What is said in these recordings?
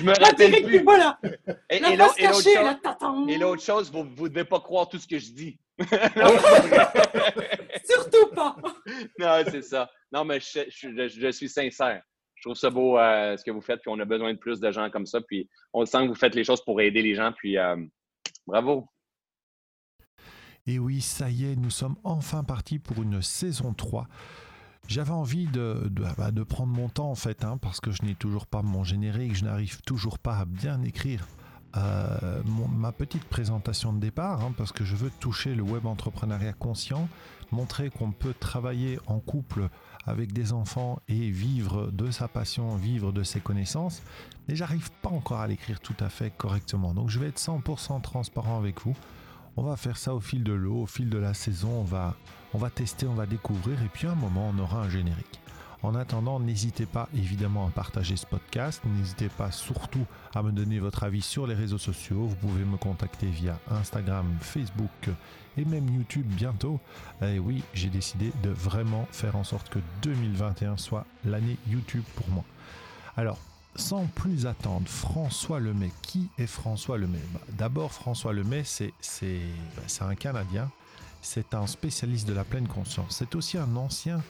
Je me rappelle plus. Voilà. Et, La et l'autre chose- la et l'autre chose, vous ne devez pas croire tout ce que je dis. Surtout pas. non, c'est ça. Non, mais je, je- je- je suis sincère. Je trouve ça beau euh, ce que vous faites, puis on a besoin de plus de gens comme ça. Puis on sent que vous faites les choses pour aider les gens, puis euh, bravo. Et oui, ça y est, nous sommes enfin partis pour une saison 3. J'avais envie de, de, bah, de prendre mon temps en fait, hein, parce que je n'ai toujours pas mon générique, je n'arrive toujours pas à bien écrire euh, ma petite présentation de départ, hein, parce que je veux toucher le web entrepreneuriat conscient, montrer qu'on peut travailler en couple avec des enfants et vivre de sa passion, vivre de ses connaissances. Mais j'arrive pas encore à l'écrire tout à fait correctement. Donc je vais être 100% transparent avec vous. On va faire ça au fil de l'eau, au fil de la saison. On va, on va tester, on va découvrir. Et puis à un moment, on aura un générique. En attendant, n'hésitez pas évidemment à partager ce podcast. N'hésitez pas surtout à me donner votre avis sur les réseaux sociaux. Vous pouvez me contacter via Instagram, Facebook et même YouTube bientôt. Et oui, j'ai décidé de vraiment faire en sorte que 2021 soit l'année YouTube pour moi. Alors, sans plus attendre, François Lemay. Qui est François Lemay Bah, D'abord, François Lemay, bah, c'est un Canadien. C'est un spécialiste de la pleine conscience. C'est aussi un ancien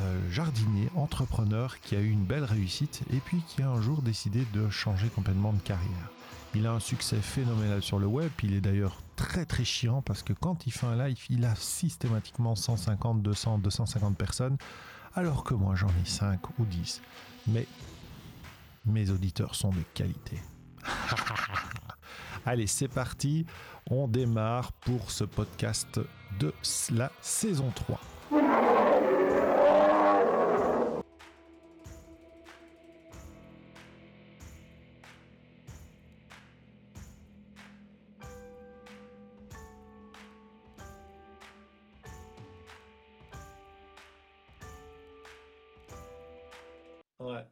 euh, jardinier, entrepreneur qui a eu une belle réussite et puis qui a un jour décidé de changer complètement de carrière. Il a un succès phénoménal sur le web. Il est d'ailleurs très très chiant parce que quand il fait un live, il a systématiquement 150, 200, 250 personnes, alors que moi j'en ai 5 ou 10. Mais mes auditeurs sont de qualité. Allez, c'est parti. On démarre pour ce podcast de la saison 3.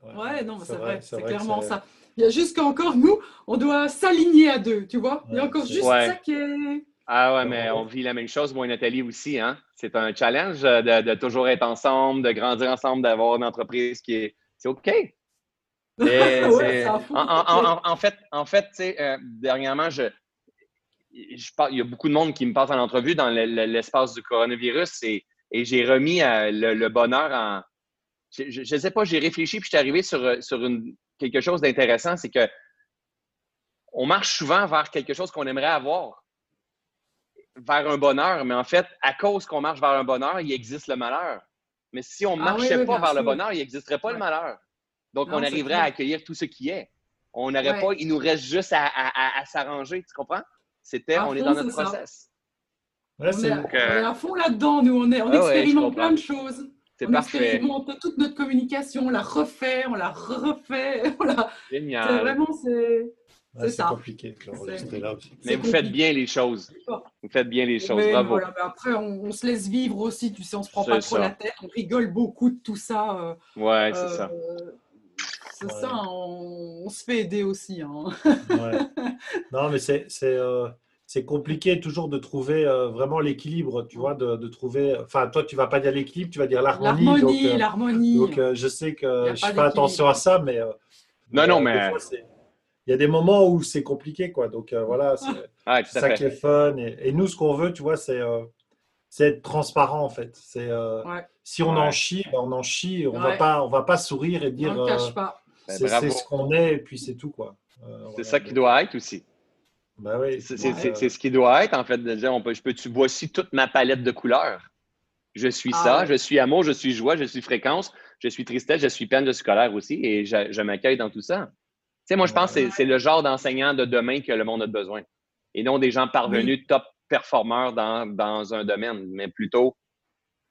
Ouais, Ouais, non, mais c'est vrai, c'est clairement c'est- ça. Il y a juste qu'encore nous, on doit s'aligner à deux, tu vois. Il y a encore c'est- juste Ouais. ça qui est. Ah ouais, mais on vit la même chose, moi et Nathalie aussi. Hein? C'est un challenge euh, de, de toujours être ensemble, de grandir ensemble, d'avoir une entreprise qui est. C'est OK. Et Ouais, en en, en- en- en fait, en fait tu sais, euh, dernièrement, je, je parle, il y a beaucoup de monde qui me passe en entrevue dans le- le- l'espace du coronavirus et, et j'ai remis euh, le, le bonheur en. Je ne sais pas, j'ai réfléchi puis je suis arrivé sur, euh, sur une, quelque chose d'intéressant, c'est que on marche souvent vers quelque chose qu'on aimerait avoir, vers un bonheur, mais en fait, à cause qu'on marche vers un bonheur, il existe le malheur. Mais si on ne Ah marchait oui, oui, pas vers le bonheur, il n'existerait pas le malheur. Donc, Non, on arriverait à accueillir tout ce qui est. On n'aurait Ouais. pas, il nous reste juste à, à- à- à s'arranger, tu comprends? C'était, on est dans notre process. Ouais, On est, Donc, on est euh, à fond là-dedans, nous. On, est, on Ah expérimente plein de choses. C'est on parfait. expérimente toute notre communication, on la refait, on la refait. On la... c'est Génial. Vraiment, c'est. ouais, compliqué de l'enregistrer là aussi. Mais vous faites bien les choses. Vous faites bien les choses. Mais Bravo. voilà, mais après, on, on se laisse vivre aussi, tu sais, on se prend pas trop ça. la tête, on rigole beaucoup de tout ça. euh, Ouais, c'est euh, ça. C'est Ouais. ça, on, on se fait aider aussi. hein. Ouais. Non, mais c'est c'est euh, c'est compliqué toujours de trouver euh, vraiment l'équilibre, tu vois, de, de trouver. Enfin, toi, tu vas pas dire l'équilibre, tu vas dire l'harmonie. L'harmonie, euh, l'harmonie. donc, euh, je sais que je fais attention à ça, mais. euh, Non, mais, non, mais- Il y a des moments où c'est compliqué, quoi. Donc euh, voilà, c'est à ça qui est fun. Et, et nous, ce qu'on veut, tu vois, c'est euh, c'est être transparent, en fait. C'est euh, Ouais. si on Ouais. en chie, ben, on en chie. On va Ouais. pas, on va pas sourire et on dire ne cache pas. Ben, c'est ce qu'on est et puis c'est tout, quoi. Euh, C'est voilà. ça qui doit être aussi. Bah oui. C'est euh, ce qui doit être, en fait, de dire, on peut, je peux, tu voici toute ma palette de couleurs. Je suis Ah ça, ouais. je suis amour, je suis joie, je suis fréquence, je suis tristesse, je suis peine, je suis colère aussi, et je, je m'accueille dans tout ça. Tu sais, moi, je pense que c'est- le genre d'enseignant de demain que le monde a besoin. Et non des gens parvenus top performeurs dans, dans un domaine, mais plutôt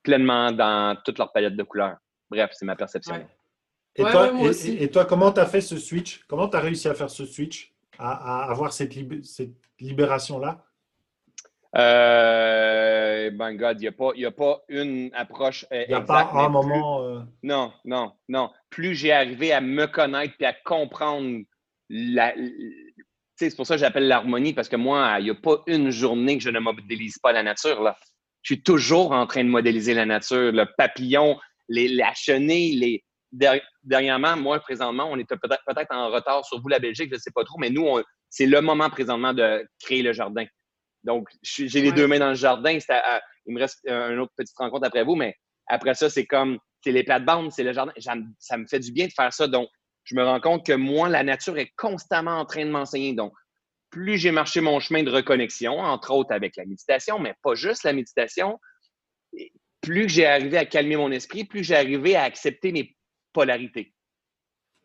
pleinement dans toute leur palette de couleurs. Bref, c'est ma perception. Ouais. Et, Ouais, toi, ouais, et- et toi, comment tu as fait ce switch? Comment tu as réussi à faire ce switch? À, à avoir cette, lib- cette libération-là? Euh, ben, God, il n'y a, pas- a une approche euh, Il n'y a pas un plus- moment. euh, Non, non, non. Plus j'ai arrivé à me connaître puis à comprendre la. c'est pour ça que j'appelle l'harmonie, parce que moi, il n'y a pas une journée que je ne modélise pas la nature. Là. Je suis toujours en train de modéliser la nature, le papillon, les, la chenille, les, dernièrement, moi, présentement, on est peut-être peut en retard sur vous, la Belgique, je ne sais pas trop, mais nous, c'est le moment présentement de créer le jardin. Donc, j'ai les deux mains dans le jardin. il me reste une autre petite rencontre après vous, mais après ça, c'est comme, c'est les plates-bandes, c'est le jardin. Ça me fait du bien de faire ça. Donc, je me rends compte que moi, la nature est constamment en train de m'enseigner. Donc, plus j'ai marché mon chemin de reconnexion, entre autres avec la méditation, mais pas juste la méditation, plus j'ai arrivé à calmer mon esprit, plus j'ai arrivé à accepter mes polarités.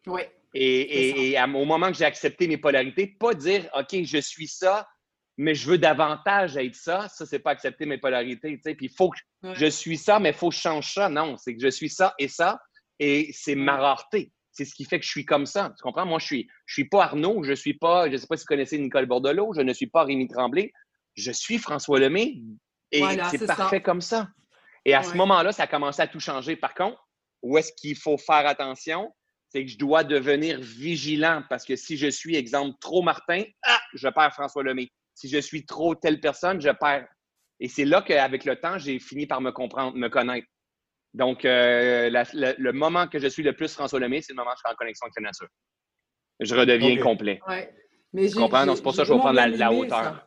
Oui. Et, au moment que j'ai accepté mes polarités, pas dire OK, je suis ça, mais je veux davantage être ça, ça, c'est pas accepter mes polarités. Puis il faut que je suis ça, mais il faut que je change ça. Non, c'est que je suis ça et ça, et c'est ma rareté. C'est ce qui fait que je suis comme ça. Tu comprends? Moi, je suis, je suis pas Arnaud, je suis pas, je ne sais pas si vous connaissez Nicole Bordelot, je ne suis pas Rémi Tremblay, je suis François Lemay et c'est parfait comme ça. Et à ce moment-là, ça a commencé à tout changer. Par contre, où est-ce qu'il faut faire attention? C'est que je dois devenir vigilant parce que si je suis, exemple, trop Martin, ah, je perds François Lemay. Si je suis trop telle personne, je perds. Et c'est là qu'avec le temps, j'ai fini par me comprendre, me connaître. Donc, euh, le moment que je suis le plus François Lemay, c'est le moment où je suis en connexion avec la nature. Je redeviens complet. Ouais. Mais tu comprends? Donc, c'est pour ça que je vais prendre la, hauteur.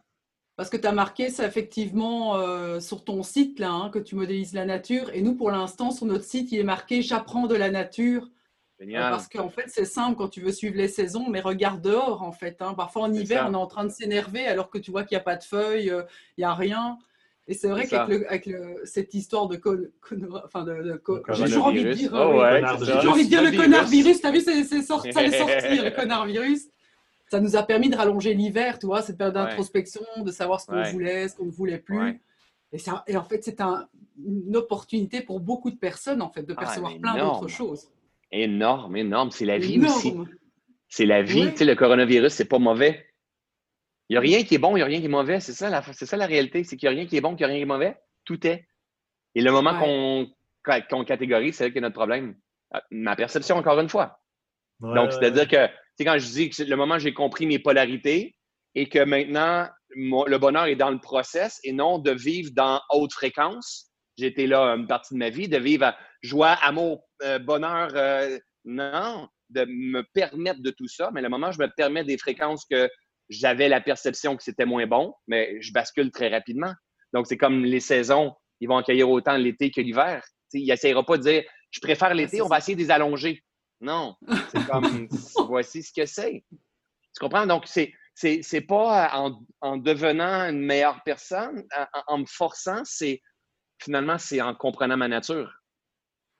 Parce que tu as marqué ça effectivement euh, sur ton site, là, hein, que tu modélises la nature. Et nous, pour l'instant, sur notre site, il est marqué J'apprends de la nature. Génial. parce qu'en fait, c'est simple quand tu veux suivre les saisons, mais regarde dehors, en fait. Hein. Parfois, en hiver, on est en train de s'énerver alors que tu vois qu'il n'y a pas de feuilles, euh, il n'y a rien. Et c'est vrai qu'avec cette histoire de, enfin de, j'ai toujours envie de dire, oh, j'ai envie de dire le connard virus. T'as vu, c'est, sorti, ça est sorti le connard virus. Ça nous a permis de rallonger l'hiver, tu vois, cette période d'introspection, de savoir ce qu'on voulait, ce qu'on ne voulait plus. Et, ça, et en fait, c'est un, une opportunité pour beaucoup de personnes, en fait, de ah, percevoir plein d'autres choses. Énorme, énorme. C'est la vie aussi. C'est la vie. Tu sais, le coronavirus, c'est pas mauvais. Il n'y a rien qui est bon, il n'y a rien qui est mauvais. C'est ça, la, c'est ça la réalité. C'est qu'il n'y a rien qui est bon, qu'il n'y a rien qui est mauvais. Tout est. Et le moment qu'on, catégorise, c'est là qu'il y a notre problème. Ah, ma perception, encore une fois. Donc, c'est-à-dire que, sais, quand je dis que le moment où j'ai compris mes polarités et que maintenant, le bonheur est dans le process et non de vivre dans haute fréquence. J'étais là une partie de ma vie, de vivre à joie, amour, euh, bonheur. Euh, non, de me permettre de tout ça. Mais le moment où je me permets des fréquences que j'avais la perception que c'était moins bon, mais je bascule très rapidement. Donc, c'est comme les saisons, ils vont accueillir autant l'été que l'hiver. Il n'essayera pas de dire je préfère l'été, on va essayer de les allonger. Non, c'est comme voici ce que c'est. Tu comprends? Donc, c'est c'est pas en, devenant une meilleure personne, en, me forçant, c'est finalement, c'est en comprenant ma nature.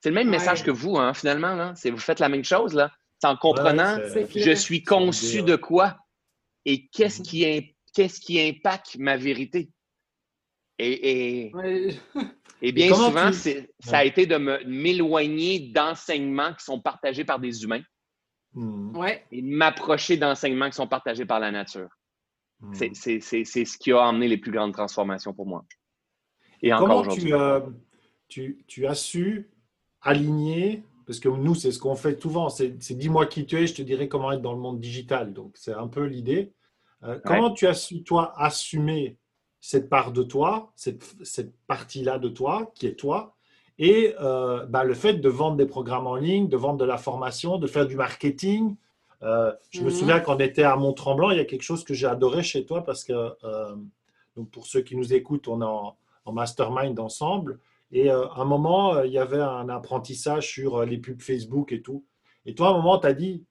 C'est le même message que vous, hein, finalement. C'est vous faites la même chose, là. C'est en comprenant, je suis conçu de quoi et qu'est-ce mhm. qui, qu'est-ce qui impacte ma vérité. Et, et, bien souvent, ça a été de m'éloigner d'enseignements qui sont partagés par des humains mhm. ouais. et de m'approcher d'enseignements qui sont partagés par la nature. Mhm. C'est ce qui a amené les plus grandes transformations pour moi. Et, encore aujourd'hui. Tu, tu, as su aligner parce que nous, c'est ce qu'on fait souvent, c'est dis-moi qui tu es, je te dirai comment être dans le monde digital. Donc, c'est un peu l'idée. Euh, comment tu as su, toi, assumer cette part de toi, cette, partie-là de toi, qui est toi, et euh, bah, le fait de vendre des programmes en ligne, de vendre de la formation, de faire du marketing. Euh, je me mhm. souviens quand on était à Mont-Tremblant, il y a quelque chose que j'ai adoré chez toi parce que, donc pour ceux qui nous écoutent, on est en, en mastermind ensemble. Et à un moment, il y avait un apprentissage sur les pubs Facebook et tout. Et toi, à un moment, tu as dit,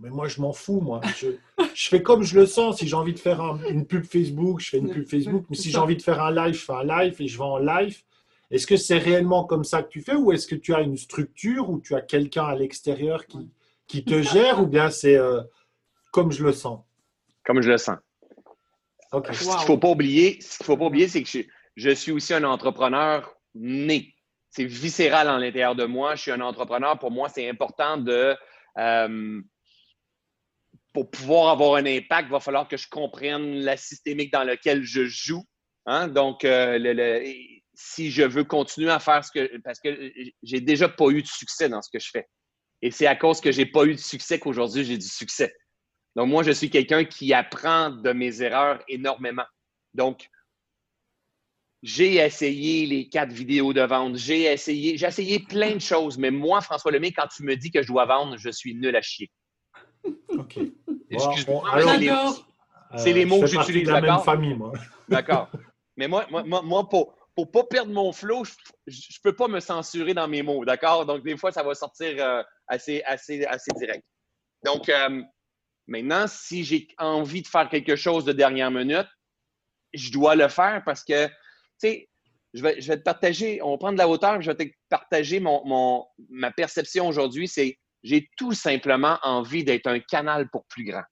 mais moi, je m'en fous, moi. Je, fais comme je le sens. Si j'ai envie de faire une pub Facebook, je fais une pub Facebook. Mais si j'ai envie de faire un live, je fais un live et je vais en live. Est-ce que c'est réellement comme ça que tu fais ou est-ce que tu as une structure ou tu as quelqu'un à l'extérieur qui, qui te gère ou bien c'est euh, comme je le sens? Comme je le sens. Ce qu'il ne faut pas oublier, faut pas oublier, c'est que je, suis aussi un entrepreneur né. C'est viscéral en l'intérieur de moi. Je suis un entrepreneur. Pour moi, c'est important de euh, pour pouvoir avoir un impact, il va falloir que je comprenne la systémique dans laquelle je joue. Hein? Donc, euh, si je veux continuer à faire ce que. Parce que j'ai déjà pas eu de succès dans ce que je fais. Et c'est à cause que j'ai pas eu de succès qu'aujourd'hui j'ai du succès. Donc, moi, je suis quelqu'un qui apprend de mes erreurs énormément. Donc, j'ai essayé les quatre vidéos de vente, j'ai essayé, j'ai essayé plein de choses, mais moi, François Lemay, quand tu me dis que je dois vendre, je suis nul à chier. OK. Excuse-moi, c'est les, mots que j'utilise. la même famille, moi. D'accord. Mais moi, moi, moi, pour, pour pas perdre mon flow, je, ne peux pas me censurer dans mes mots, d'accord? Donc, des fois, ça va sortir euh, assez, assez, assez direct. Donc, euh, maintenant, si j'ai envie de faire quelque chose de dernière minute, je dois le faire parce que, tu sais, je vais, je vais, te partager, on va prendre de la hauteur, je vais te partager mon, mon ma perception aujourd'hui, c'est j'ai tout simplement envie d'être un canal pour plus grand.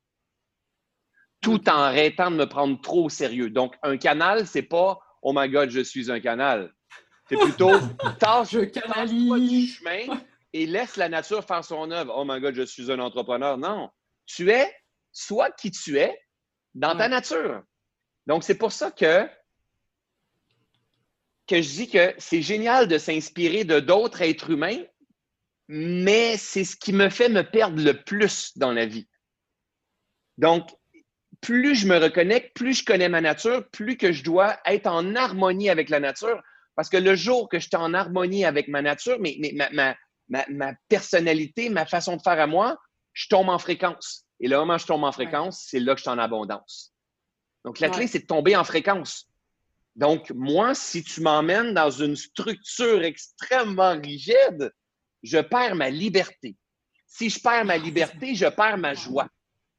Tout en arrêtant de me prendre trop au sérieux. Donc, un canal, c'est pas Oh my God, je suis un canal. C'est plutôt tâche, du chemin et laisse la nature faire son œuvre. Oh my God, je suis un entrepreneur. Non. Tu es soit qui tu es dans ta nature. Donc, c'est pour ça que, que je dis que c'est génial de s'inspirer de d'autres êtres humains, mais c'est ce qui me fait me perdre le plus dans la vie. Donc, plus je me reconnecte, plus je connais ma nature, plus que je dois être en harmonie avec la nature. Parce que le jour que je suis en harmonie avec ma nature, mais, ma, personnalité, ma façon de faire à moi, je tombe en fréquence. Et le moment où je tombe en fréquence, c'est là que je suis en abondance. Donc, la clé, c'est de tomber en fréquence. Donc, moi, si tu m'emmènes dans une structure extrêmement rigide, je perds ma liberté. Si je perds ma liberté, je perds ma joie.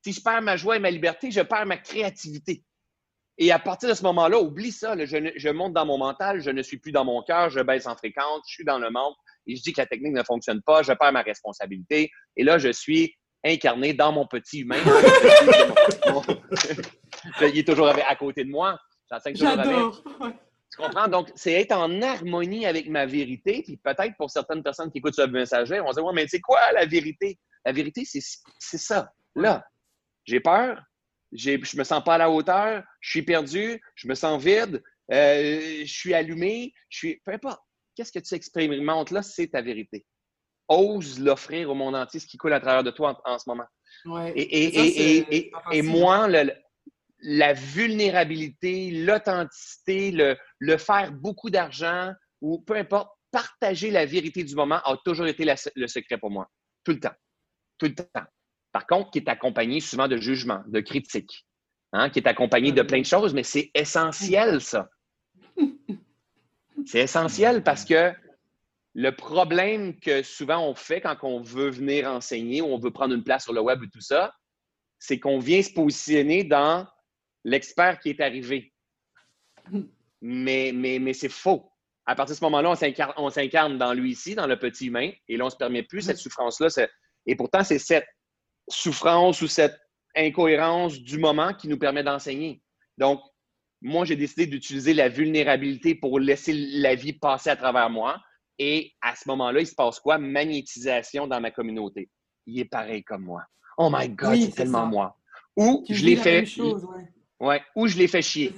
Si je perds ma joie et ma liberté, je perds ma créativité. Et à partir de ce moment-là, oublie ça. je, monte dans mon mental, je ne suis plus dans mon cœur, je baisse en fréquence, je suis dans le monde et je dis que la technique ne fonctionne pas, je perds ma responsabilité. Et là, je suis incarné dans mon petit humain. Il est toujours à côté de moi. J'adore. Tu comprends? Donc, c'est être en harmonie avec ma vérité. Puis peut-être pour certaines personnes qui écoutent ce message-là, on va se dire, ouais, mais c'est quoi la vérité? La vérité, c'est ça. Là, j'ai peur, je ne me sens pas à la hauteur, je suis perdu, je me sens vide, euh, je suis allumé, je suis. Peu importe. Qu'est-ce que tu expérimentes là, c'est ta vérité. Ose l'offrir au monde entier, ce qui coule à travers de toi en, ce moment. et, moi, la vulnérabilité, l'authenticité, le, faire beaucoup d'argent ou peu importe, partager la vérité du moment a toujours été le secret pour moi. Tout le temps. Tout le temps par contre, qui est accompagné souvent de jugement, de critique, hein, qui est accompagné de plein de choses, mais c'est essentiel, ça. C'est essentiel parce que le problème que souvent on fait quand on veut venir enseigner ou on veut prendre une place sur le web et tout ça, c'est qu'on vient se positionner dans l'expert qui est arrivé. Mais, mais, mais c'est faux. À partir de ce moment-là, on s'incarne dans lui ici, dans le petit humain, et là, on ne se permet plus cette souffrance-là. Et pourtant, c'est cette souffrance ou cette incohérence du moment qui nous permet d'enseigner. Donc, moi, j'ai décidé d'utiliser la vulnérabilité pour laisser la vie passer à travers moi. Et à ce moment-là, il se passe quoi? Magnétisation dans ma communauté. Il est pareil comme moi. Oh my God, c'est tellement moi. Ou je l'ai fait. ouais. Ou je l'ai fait chier.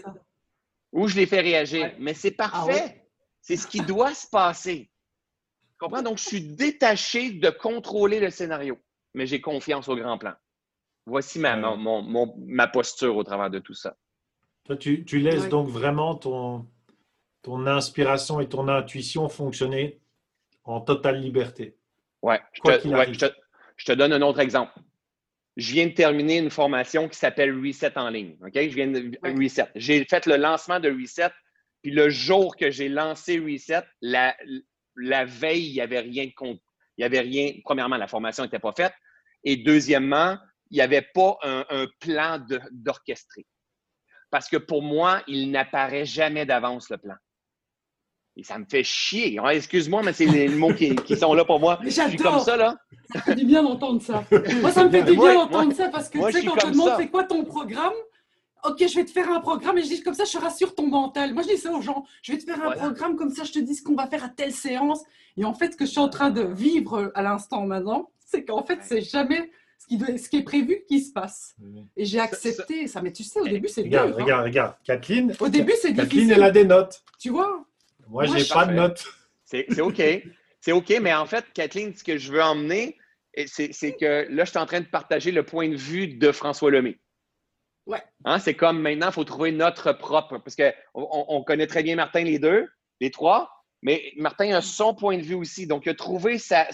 Ou je l'ai fait réagir. Mais c'est ah parfait. C'est ce qui doit se passer. Tu comprends? Donc, je suis détaché de contrôler le scénario mais j'ai confiance au grand plan. Voici ma, ma posture au travers de tout ça. Toi, tu, laisses donc vraiment ton, ton inspiration et ton intuition fonctionner en totale liberté. Ouais. Je te, je, te, donne un autre exemple. Je viens de terminer une formation qui s'appelle Reset en ligne. OK? Je viens de Reset. J'ai fait le lancement de Reset, puis le jour que j'ai lancé Reset, la, la veille, il n'y avait rien de il n'y avait rien. Premièrement, la formation n'était pas faite. Et deuxièmement, il n'y avait pas un, plan d'orchestré. Parce que pour moi, il n'apparaît jamais d'avance le plan. Et ça me fait chier. Excuse-moi, mais c'est les mots qui, sont là pour moi. Je suis comme ça, là. Ça fait du bien d'entendre ça. Moi, ça me fait du bien d'entendre ça parce que, tu sais, quand on te demande c'est quoi ton programme, OK, je vais te faire un programme et je dis comme ça, je rassure ton mental. Moi, je dis ça aux gens. Je vais te faire un programme comme ça, je te dis ce qu'on va faire à telle séance. Et en fait, ce que je suis en train de vivre à l'instant maintenant, c'est qu'en fait, c'est jamais ce qui, ce qui est prévu qui se passe. Et j'ai accepté ça, Mais tu sais, au début, c'est dur. Regarde, regarde, regarde. Kathleen. Au début, c'est difficile. Kathleen, elle a des notes. Tu vois? Moi, j'ai pas de notes. C'est OK. c'est OK, mais en fait, Kathleen, ce que je veux emmener, c'est que là, je suis en train de partager le point de vue de François Lemay. Ouais. Hein, c'est comme maintenant, il faut trouver notre propre. Parce qu'on on connaît très bien Martin, les deux, les trois. Mais Martin a son point de vue aussi. Donc, il a trouvé sa,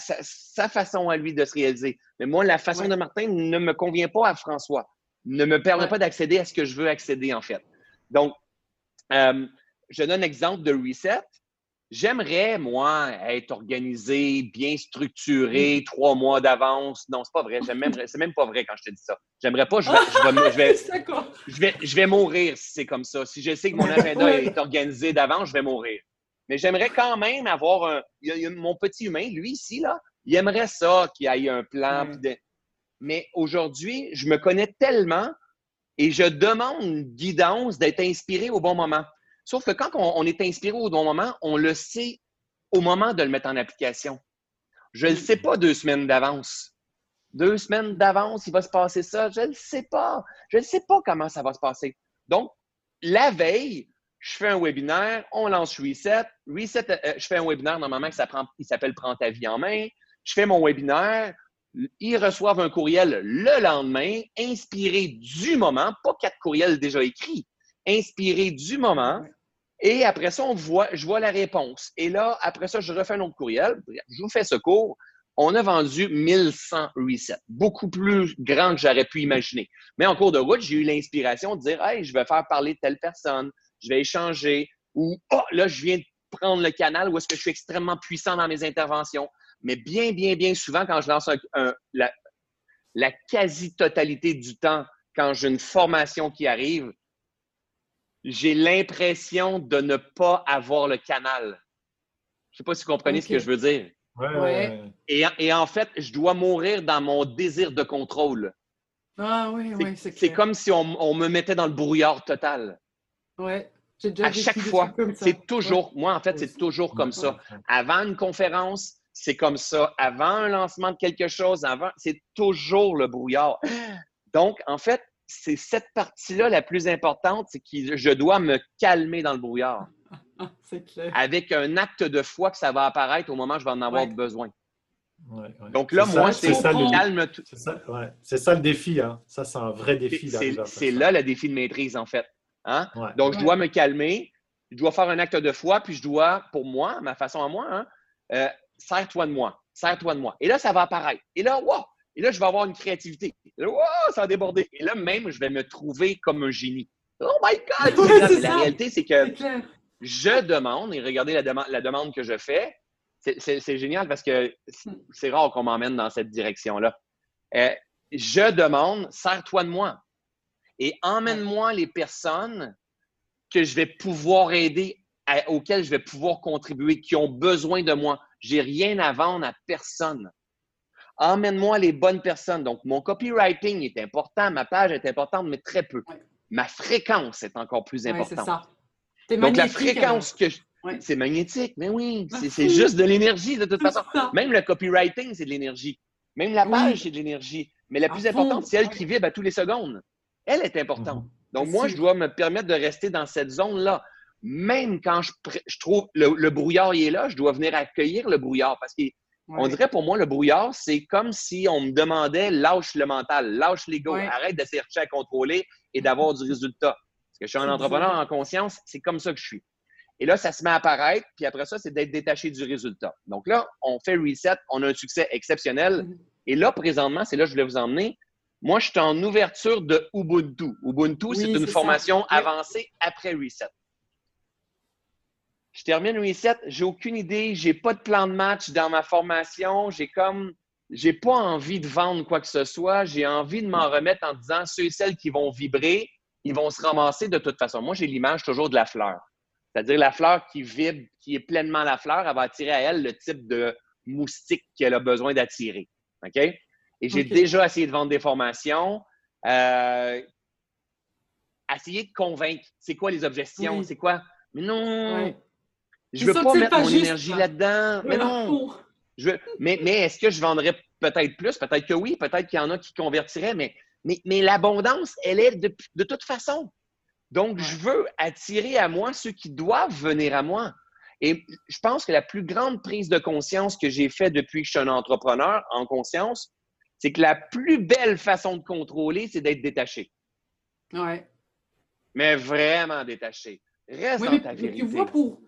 façon à lui de se réaliser. Mais moi, la façon de Martin ne me convient pas à François. Ne me permet pas d'accéder à ce que je veux accéder, en fait. Donc, euh, je donne un exemple de reset. J'aimerais, moi, être organisé, bien structuré, trois mois d'avance. Non, c'est pas vrai. C'est même, même pas vrai quand je te dis ça. J'aimerais pas, je vais, je vais, je vais, je vais, mourir si c'est comme ça. Si je sais que mon agenda est organisé d'avance, je vais mourir. Mais j'aimerais quand même avoir un. mon petit humain, lui ici, là, il aimerait ça, qu'il ait un plan. Mais aujourd'hui, je me connais tellement et je demande une guidance d'être inspiré au bon moment. Sauf que quand on, est inspiré au bon moment, on le sait au moment de le mettre en application. Je ne le sais pas deux semaines d'avance. Deux semaines d'avance, il va se passer ça. Je ne le sais pas. Je ne sais pas comment ça va se passer. Donc, la veille, je fais un webinaire, on lance Reset. Reset, euh, euh, je fais un webinaire normalement qui s'appelle Prends ta vie en main. Je fais mon webinaire. Ils reçoivent un courriel le lendemain, inspiré du moment, pas quatre courriels déjà écrits, inspiré du moment. Et après ça, on voit, je vois la réponse. Et là, après ça, je refais un autre courriel. Je vous fais ce cours. On a vendu 1100 resets, beaucoup plus grand que j'aurais pu imaginer. Mais en cours de route, j'ai eu l'inspiration de dire Hey, je vais faire parler telle personne, je vais échanger, ou oh, là, je viens de prendre le canal où est-ce que je suis extrêmement puissant dans mes interventions. Mais bien, bien, bien souvent, quand je lance la, la quasi-totalité du temps, quand j'ai une formation qui arrive, j'ai l'impression de ne pas avoir le canal. Je ne sais pas si vous comprenez ce que je veux dire. Ouais, Et, en fait, je dois mourir dans mon désir de contrôle. Ah oui, oui, c'est C'est comme si on, me mettait dans le brouillard total. Ouais. Déjà à chaque fois, c'est toujours, moi en fait, c'est toujours comme ça. Avant une conférence, c'est comme ça. Avant un lancement de quelque chose, avant, c'est toujours le brouillard. Donc, en fait, c'est cette partie-là la plus importante, c'est que je dois me calmer dans le brouillard. c'est clair. Avec un acte de foi que ça va apparaître au moment où je vais en avoir besoin. Donc là, moi, c'est ça, calme tout. C'est ça, le défi. Hein. Ça, c'est un vrai défi. C'est là le défi de maîtrise, en fait. Hein? Donc, je dois me calmer, je dois faire un acte de foi, puis je dois, pour moi, ma façon à moi, hein, euh, sers-toi de moi, sers-toi de moi. Et là, ça va apparaître. Et là, wow! Et là, je vais avoir une créativité. Et là, wow, ça va déborder. Et là, même, je vais me trouver comme un génie. Oh my God! la réalité, c'est que je demande, et regardez la, la demande que je fais, c'est génial parce que c'est rare qu'on m'emmène dans cette direction-là. Euh, je demande, sers-toi de moi et emmène-moi les personnes que je vais pouvoir aider, auxquelles je vais pouvoir contribuer, qui ont besoin de moi. J'ai rien à vendre à personne. Emmène-moi les bonnes personnes. Donc, mon copywriting est important, ma page est importante, mais très peu. Ma fréquence est encore plus importante. ça. Donc, la fréquence que je... C'est magnétique, mais oui, c'est juste de l'énergie de toute façon. Même le copywriting, c'est de l'énergie. Même la page, c'est de l'énergie. Mais la plus importante, c'est elle qui vibre à tous les secondes elle est importante. Mhm. Donc, moi, je dois me permettre de rester dans cette zone-là. Même quand je, trouve le, brouillard il est là, je dois venir accueillir le brouillard parce qu'on dirait pour moi, le brouillard, c'est comme si on me demandait lâche le mental, lâche l'ego, arrête de chercher à contrôler et d'avoir du résultat. Parce que je suis un entrepreneur en conscience, c'est comme ça que je suis. Et là, ça se met à apparaître, puis après ça, c'est d'être détaché du résultat. Donc là, on fait reset, on a un succès exceptionnel. Mhm. Et là, présentement, c'est là que je voulais vous emmener. Moi, je suis en ouverture de Ubuntu. Ubuntu, c'est une formation avancée après Reset. Je termine Reset, j'ai aucune idée, j'ai pas de plan de match dans ma formation, j'ai comme j'ai pas envie de vendre quoi que ce soit, j'ai envie de m'en remettre en disant ceux et celles qui vont vibrer, ils vont se ramasser de toute façon. Moi, j'ai l'image toujours de la fleur. C'est-à-dire la fleur qui vibre, qui est pleinement la fleur, elle va attirer à elle le type de moustique qu'elle a besoin d'attirer. OK? Et j'ai déjà essayé de vendre des formations. Euh, essayer de convaincre. C'est quoi les objections? C'est quoi? Mais non! Je veux pas mettre mon énergie là-dedans. Mais non! Je mais, mais est-ce que je vendrais peut-être plus? Peut-être que oui. Peut-être qu'il y en a qui convertiraient. Mais, mais, mais l'abondance, elle est de, de toute façon. Donc, je veux attirer à moi ceux qui doivent venir à moi. Et je pense que la plus grande prise de conscience que j'ai faite depuis que je suis un entrepreneur en conscience, c'est que la plus belle façon de contrôler, c'est d'être détaché. Ouais. Mais vraiment détaché. Reste dans ta vérité. tu vois, pour,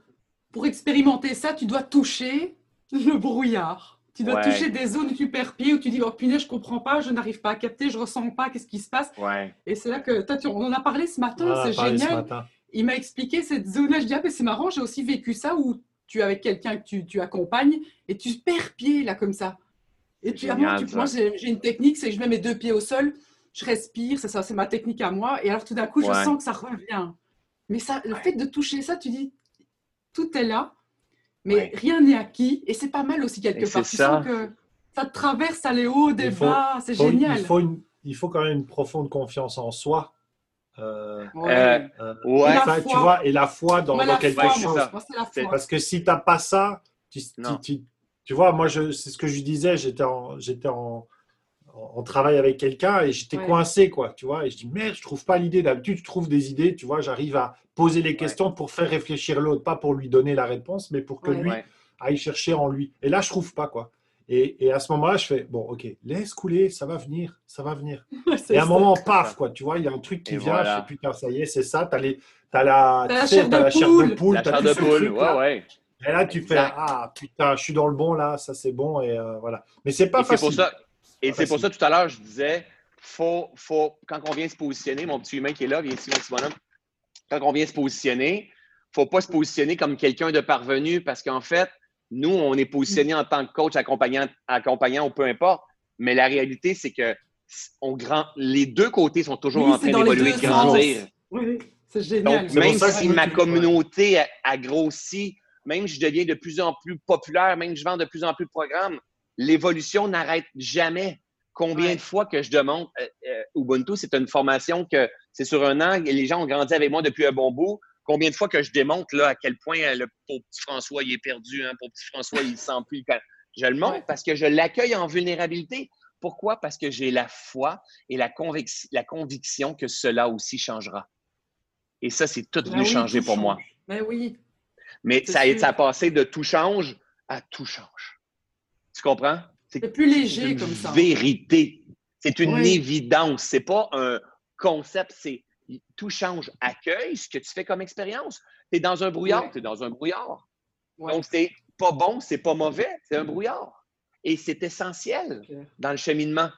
pour expérimenter ça, tu dois toucher le brouillard. Tu dois toucher des zones où tu perds pied, où tu dis, oh punaise, je comprends pas, je n'arrive pas à capter, je ressens pas, qu'est-ce qui se passe? Ouais. Et c'est là que, toi, tu, on en a parlé ce matin, c'est génial. Il m'a expliqué cette zone-là, je dis, ah, mais c'est marrant, j'ai aussi vécu ça où tu es avec quelqu'un que tu, tu, accompagnes et tu perds pied, là, comme ça. Et tu, génial, moi, j'ai une technique, c'est que je mets mes deux pieds au sol, je respire, c'est ça, c'est ma technique à moi, et alors tout d'un coup, je sens que ça revient. Mais ça, le fait de toucher ça, tu dis, tout est là, mais rien n'est acquis. Et c'est pas mal aussi quelque part. Tu ça. sens que ça traverse les hauts, des bas, c'est génial. Il faut, il faut quand même une profonde confiance en soi. Euh, ouais. Euh, tu vois, et la foi dans, quelque chose. Parce que si tu n'as pas ça, tu, tu, vois, moi, c'est ce que je disais, j'étais en, j'étais en, on travaille avec quelqu'un et j'étais coincé, quoi, tu vois. Et je dis, merde, je trouve pas l'idée. D'habitude, je trouve des idées, tu vois, j'arrive à poser les questions pour faire réfléchir l'autre, pas pour lui donner la réponse, mais pour que lui aille chercher en lui. Et là, je trouve pas, quoi. Et, à ce moment-là, je fais, bon, ok, laisse couler, ça va venir, ça va venir. et à un moment, paf, quoi, tu vois, il y a un truc qui vient, je fais, putain, ça y est, c'est ça, tu as, les, as la, la, chair de, poule. La chair de poule, ouais, ouais. Et là, tu fais, ah, putain, je suis dans le bon, là, ça c'est bon, et euh, voilà. Mais c'est pas facile. Pour ça, et c'est pour ça, tout à l'heure, je disais, faut, faut, quand on vient se positionner, mon petit humain qui est là, viens ici, mon petit bonhomme, quand on vient se positionner, il ne faut pas se positionner comme quelqu'un de parvenu parce qu'en fait, nous, on est positionné en tant que coach, accompagnant, accompagnant ou peu importe. Mais la réalité, c'est que on grand... les deux côtés sont toujours en train d'évoluer, de grandir. Oui, c'est génial. Donc, même si ma communauté a, grossi, même si je deviens de plus en plus populaire, même si je vends de plus en plus de programmes, l'évolution n'arrête jamais. Combien de fois que je demande, euh, euh, Ubuntu, c'est une formation que c'est sur un an et les gens ont grandi avec moi depuis un bon bout. Combien de fois que je démontre là, à quel point euh, le pauvre petit François il est perdu, hein, pauvre petit François il ne sent plus. Je le montre parce que je l'accueille en vulnérabilité. Pourquoi? Parce que j'ai la foi et la, la, conviction que cela aussi changera. Et ça, c'est tout ben venu changer pour moi. Mais ben oui. Mais ça, ça a passé de tout change à tout change. Tu comprends? C'est plus léger comme ça. Vérité. C'est une évidence. C'est pas un concept. C'est tout change. Accueille ce que tu fais comme expérience. Tu es dans un brouillard, tu es dans un brouillard. Donc, c'est pas bon, c'est pas mauvais, c'est un brouillard. Et c'est essentiel dans le cheminement.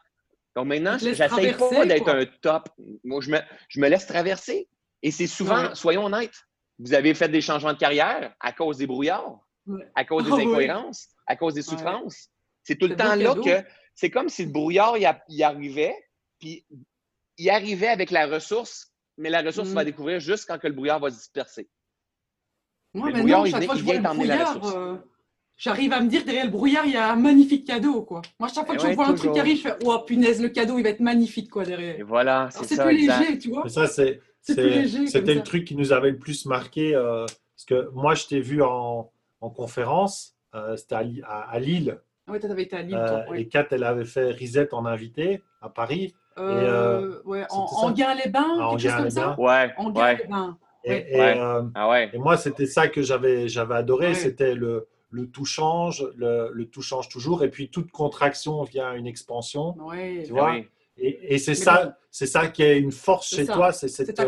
Donc maintenant, j'essaie pas d'être un top. Moi, je me, je me laisse traverser. Et c'est souvent, soyons honnêtes, vous avez fait des changements de carrière à cause des brouillards, à cause des ah incohérences, à cause des souffrances. C'est tout le temps là que c'est comme si le brouillard y, arrivait, puis il arrivait avec la ressource, mais la ressource, va mm. découvrir juste quand que le brouillard va se disperser. Moi, le brouillard, chaque fois que je vois le brouillard, euh, j'arrive à me dire derrière le brouillard, il y a un magnifique cadeau. Quoi. Moi, chaque fois que je vois un truc qui arrive, je fais Oh punaise, le cadeau, il va être magnifique quoi, derrière. Et voilà, c'est plus léger, tu vois. ça, c'est. C'était le truc qui nous avait le plus marqué. Euh, parce que moi, je t'ai vu en, en conférence c'était à, Lille. Ah oui, tu avais été à Lille. Euh, et Kat, elle avait fait Risette en invité à Paris. Euh, ouais, en, en les bains ah, quelque chose comme ça Ouais. En les bains Et, ah ouais. et, moi, c'était ça que j'avais, j'avais adoré. C'était le, le tout change, le, le, tout change toujours. Et puis, toute contraction vient une expansion. Tu vois et, et c'est ça, c'est ça qui est une force chez toi, c'est cette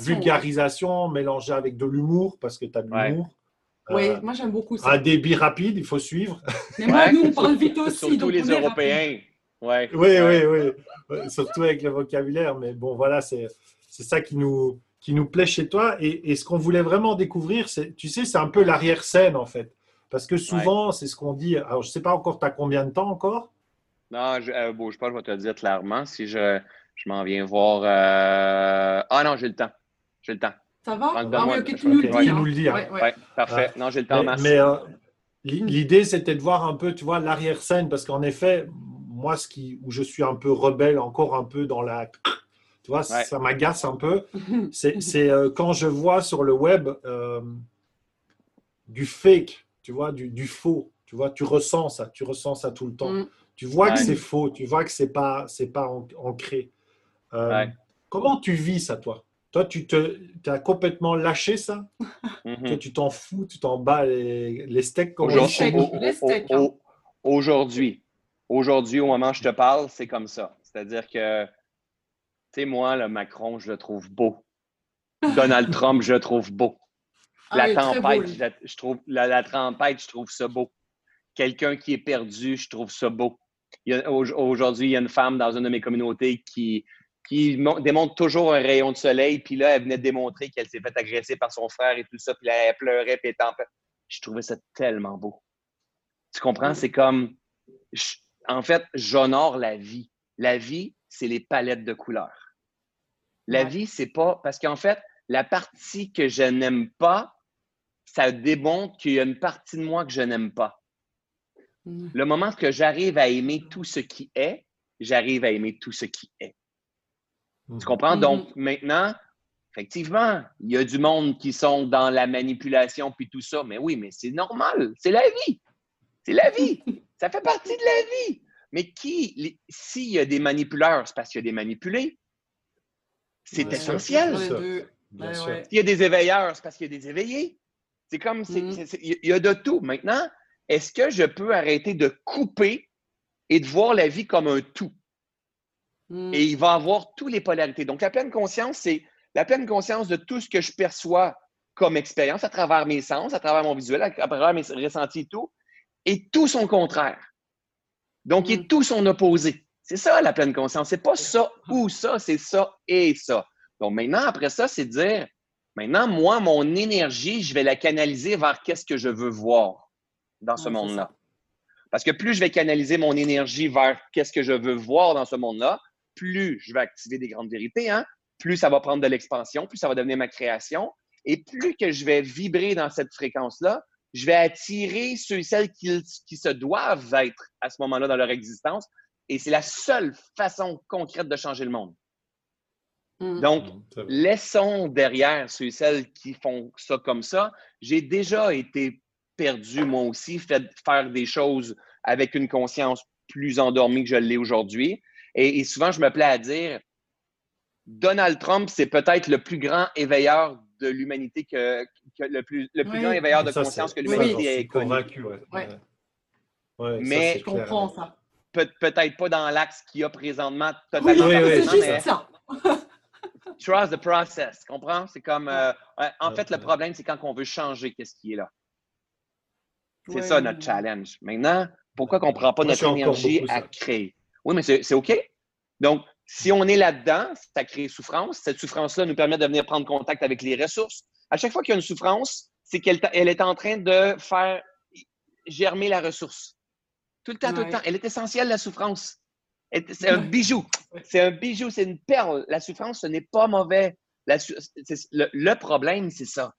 vulgarisation mélangée avec de l'humour, parce que tu as de l'humour. Oui, euh, moi j'aime beaucoup ça. Un débit rapide, il faut suivre. Mais moi, nous, on parle vite aussi. Surtout les Européens. Ouais. Oui, oui, oui. Surtout avec le vocabulaire. Mais bon, voilà, c'est ça qui nous, qui nous plaît chez toi. Et, et ce qu'on voulait vraiment découvrir, c'est, tu sais, c'est un peu l'arrière-scène en fait. Parce que souvent, c'est ce qu'on dit. Alors, je ne sais pas encore, tu as combien de temps encore? Non, je, euh, bon, je pas, je vais te le dire clairement. Si je, je m'en viens voir. Euh, ah non, j'ai le temps. J'ai le temps. Ça va Ah oui, ok, tu nous le dis. Hein. nous le dire. Ouais, parfait. Non, j'ai le temps mais, mais euh, l'idée, c'était de voir un peu, tu vois, l'arrière-scène, parce qu'en effet, moi, ce qui, où je suis un peu rebelle, encore un peu dans la... Tu vois, ça m'agace un peu. C'est euh, quand je vois sur le web euh, du fake, tu vois, du, du, faux. Tu vois, tu ressens ça, tu ressens ça tout le temps. Mm. Tu vois que c'est faux, tu vois que c'est pas, c'est pas ancré. comment tu vis ça, toi? Toi, tu te, as complètement lâché ça mhm. tu t'en fous, tu t'en bats les, steaks comme hein. Aujourd'hui, aujourd'hui, au moment où je te parle, c'est comme ça. C'est-à-dire que Tu sais, moi, le Macron, je le trouve beau. Donald Trump, je le trouve beau. Ah la tempête, je, trouve, la, tempête, je trouve ça beau. Quelqu'un qui est perdu, je trouve ça beau. Aujourd'hui, il y a une femme dans une de mes communautés qui, qui démontre toujours un rayon de soleil. Puis là, elle venait de démontrer qu'elle s'est fait agresser par son frère et tout ça. Puis là, elle pleurait, puis elle Je trouvais ça tellement beau. Tu comprends? C'est comme. en fait, j'honore la vie. La vie, c'est les palettes de couleurs. La vie, c'est pas. Parce qu'en fait, la partie que je n'aime pas, ça démontre qu'il y a une partie de moi que je n'aime pas. Mm. Le moment que j'arrive à aimer tout ce qui est, j'arrive à aimer tout ce qui est. Tu mm. comprends? Donc, mm-hmm. maintenant, effectivement, il y a du monde qui sont dans la manipulation puis tout ça. Mais oui, mais c'est normal. C'est la vie. C'est la vie. Ça fait partie de la vie. Mais qui, s'il y a des manipuleurs, c'est parce qu'il y a des manipulés. C'est essentiel. S'il y a des éveilleurs, c'est parce qu'il y a des éveillés. C'est comme, mm-hmm. il y a de tout. Maintenant, est-ce que je peux arrêter de couper et de voir la vie comme un tout? Mm. Et il va avoir toutes les polarités. Donc, la pleine conscience, c'est la pleine conscience de tout ce que je perçois comme expérience à travers mes sens, à travers mon visuel, à travers mes ressentis et tout, et tout son contraire. Donc, il est mm. tout son opposé. C'est ça la pleine conscience. C'est pas ça ou ça, c'est ça et ça. Donc maintenant, après ça, c'est dire, maintenant, moi, mon énergie, je vais la canaliser vers qu'est-ce que je veux voir dans ce monde-là. Parce que plus je vais canaliser mon énergie vers qu'est-ce que je veux voir dans ce monde-là, plus je vais activer des grandes vérités, hein? plus ça va prendre de l'expansion, plus ça va devenir ma création. Et plus que je vais vibrer dans cette fréquence-là, je vais attirer ceux et celles qui, qui se doivent être à ce moment-là dans leur existence. Et c'est la seule façon concrète de changer le monde. Mm. Donc, mm, laissons derrière ceux et celles qui font ça comme ça. J'ai déjà été perdu, moi aussi, fait faire des choses avec une conscience plus endormie que je l'ai aujourd'hui. Et, souvent, je me plais à dire, Donald Trump, c'est peut-être le plus grand éveilleur de l'humanité que, le plus, le plus grand éveilleur de conscience que l'humanité ait connu. Convaincu, ouais. mais je comprends ça. peut-être pas dans l'axe qu'il y a présentement totalement. Oui, c'est juste ça. trust the process, comprends? C'est comme, euh, en fait, le problème, c'est quand on veut changer qu'est-ce qui est là. C'est ça notre challenge. Maintenant, pourquoi qu'on ne prend pas notre énergie à créer? Oui, mais c'est OK. Donc, si on est là-dedans, ça crée souffrance. Cette souffrance-là nous permet de venir prendre contact avec les ressources. À chaque fois qu'il y a une souffrance, c'est qu'elle elle est en train de faire germer la ressource. Tout le temps, tout le temps. Elle est essentielle, la souffrance. C'est un bijou. C'est un bijou, c'est une perle. La souffrance, ce n'est pas mauvais. le, problème, c'est ça.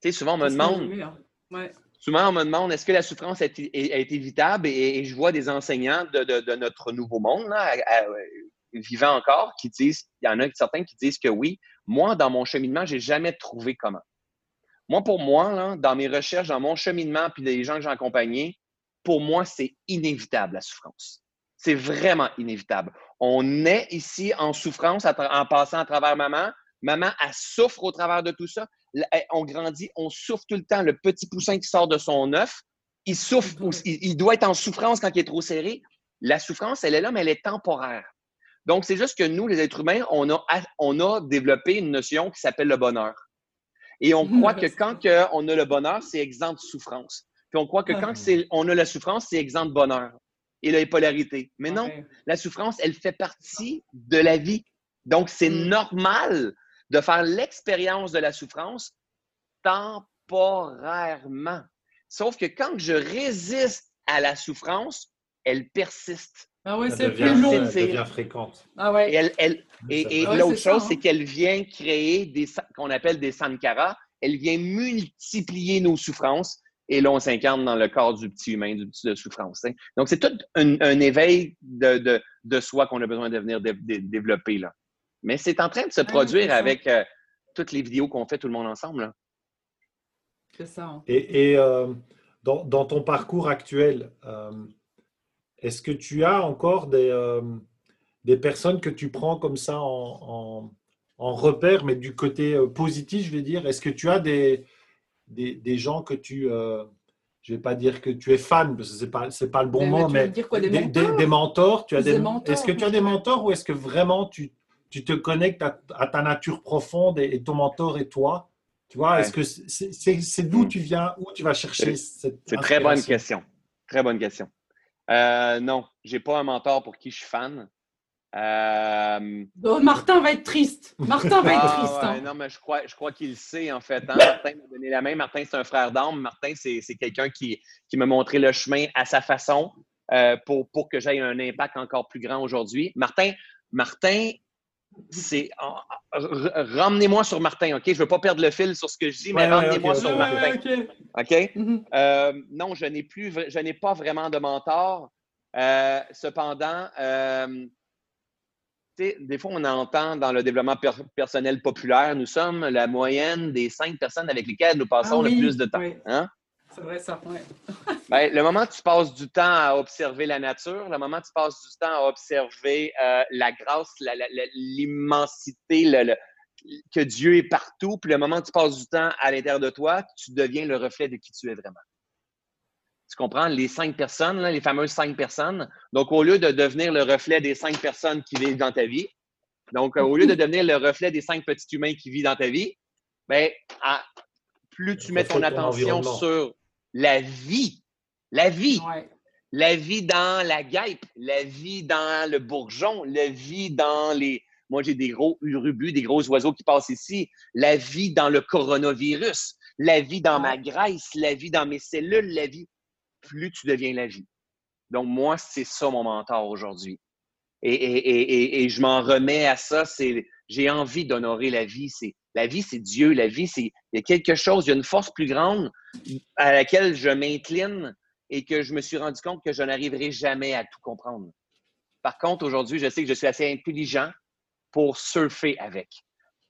Tu sais, souvent, on me demande. Souvent, on me demande est-ce que la souffrance est, évitable? Et, je vois des enseignants de, notre nouveau monde, vivant encore, qui disent il y en a certains qui disent que oui. Moi, dans mon cheminement, je n'ai jamais trouvé comment. Moi, pour moi, dans mes recherches, dans mon cheminement, puis les gens que j'ai accompagnés, pour moi, c'est inévitable la souffrance. C'est vraiment inévitable. On est ici en souffrance en passant à travers maman. Maman, elle souffre au travers de tout ça. On grandit, on souffre tout le temps. Le petit poussin qui sort de son œuf, il souffre, il, doit être en souffrance quand il est trop serré. La souffrance, elle est là, mais elle est temporaire. Donc, c'est juste que nous, les êtres humains, on a, on a développé une notion qui s'appelle le bonheur. Et on croit que quand on a le bonheur, c'est exempt de souffrance. Puis on croit que quand ah. on a la souffrance, c'est exempt de bonheur et la polarité. Mais non, la souffrance, elle fait partie de la vie. Donc, c'est mm. normal de faire l'expérience de la souffrance temporairement. Sauf que quand je résiste à la souffrance, elle persiste. Ah oui, c'est plus long. Elle devient fréquente. Ah ouais. Et, elle, elle, et, ah l'autre chose, c'est hein. qu'elle vient créer des qu'on appelle des sankaras. Elle vient multiplier nos souffrances et là, on s'incarne dans le corps du petit humain, du petit de souffrance. Hein. Donc, c'est tout un, éveil de, soi qu'on a besoin de venir développer. Là. Mais c'est en train de se produire avec euh, toutes les vidéos qu'on fait tout le monde ensemble. C'est ça. Hein. Et, euh, dans, ton parcours actuel, euh, est-ce que tu as encore des, des personnes que tu prends comme ça en, en repère, mais du côté positif, je vais dire? Est-ce que tu as des des, gens que tu, euh, je vais pas dire que tu es fan, parce que c'est pas, c'est pas le bon mot, mais des, mentors? des, mentors, tu as des, Est-ce que tu as des mentors ou est-ce que vraiment tu, tu te connectes à, ta nature profonde et, ton mentor et toi. Tu vois, est-ce que c'est d'où mm. tu viens, où tu vas chercher cette C'est très bonne question. Très bonne question. Euh, non, j'ai pas un mentor pour qui je suis fan. Euh, Martin va être triste. Martin va être ah, triste. Hein. Non, mais je crois, je crois qu'il sait, en fait. Hein. Martin m'a donné la main. Martin, c'est un frère d'âme. Martin, c'est quelqu'un qui, qui m'a montré le chemin à sa façon euh, pour, pour que j'aie un impact encore plus grand aujourd'hui. Martin, Martin, c'est. Ramenez-moi sur Martin, OK? Je ne veux pas perdre le fil sur ce que je dis, mais ramenez-moi sur Martin. OK? Mm-hmm. Euh, non, je n'ai plus, je n'ai pas vraiment de mentor. cependant, des fois, on entend dans le développement personnel populaire, nous sommes la moyenne des cinq personnes avec lesquelles nous passons ah le plus de temps. Hein? C'est vrai, ça, oui. Ben, le moment où tu passes du temps à observer la nature, le moment où tu passes du temps à observer euh, la grâce, l'immensité, que Dieu est partout, puis le moment où tu passes du temps à l'intérieur de toi, tu deviens le reflet de qui tu es vraiment. Tu comprends? Les cinq personnes, les fameuses cinq personnes. Donc, au lieu de devenir le reflet des cinq personnes qui vivent dans ta vie, donc, au lieu de devenir le reflet des cinq petits humains qui vivent dans ta vie, ben, plus tu mets ton attention sur la vie, la vie, la vie dans la guêpe, la vie dans le bourgeon, la vie dans les. Moi, j'ai des gros urubus, des gros oiseaux qui passent ici, la vie dans le coronavirus, la vie dans ma graisse, la vie dans mes cellules, la vie plus tu deviens la vie. Donc, moi, c'est ça mon mentor aujourd'hui. Et, je m'en remets à ça. C'est, j'ai envie d'honorer la vie. C'est, la vie, c'est Dieu. La vie, c'est, il y a quelque chose, il y a une force plus grande à laquelle je m'incline et que je me suis rendu compte que je n'arriverai jamais à tout comprendre. Par contre, aujourd'hui, je sais que je suis assez intelligent pour surfer avec.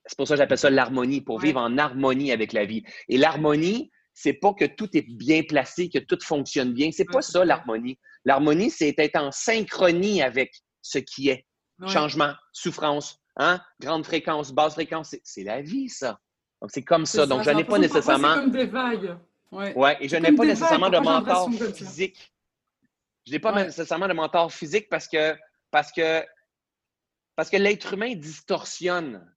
C'est pour ça que j'appelle ça l'harmonie, pour vivre en harmonie avec la vie. Et l'harmonie, c'est pas que tout est bien placé, que tout fonctionne bien. C'est pas ça l'harmonie. L'harmonie, c'est être en synchronie avec ce qui est. Changement, souffrance, hein? grande fréquence, basse fréquence, c'est la vie, ça. Donc, c'est comme ça. Donc, je n'ai pas nécessairement. C'est comme des vagues. Ouais. ouais et je n'ai pas nécessairement de mentor physique. Je n'ai pas nécessairement de mentor physique parce que, parce que, parce que l'être humain distorsionne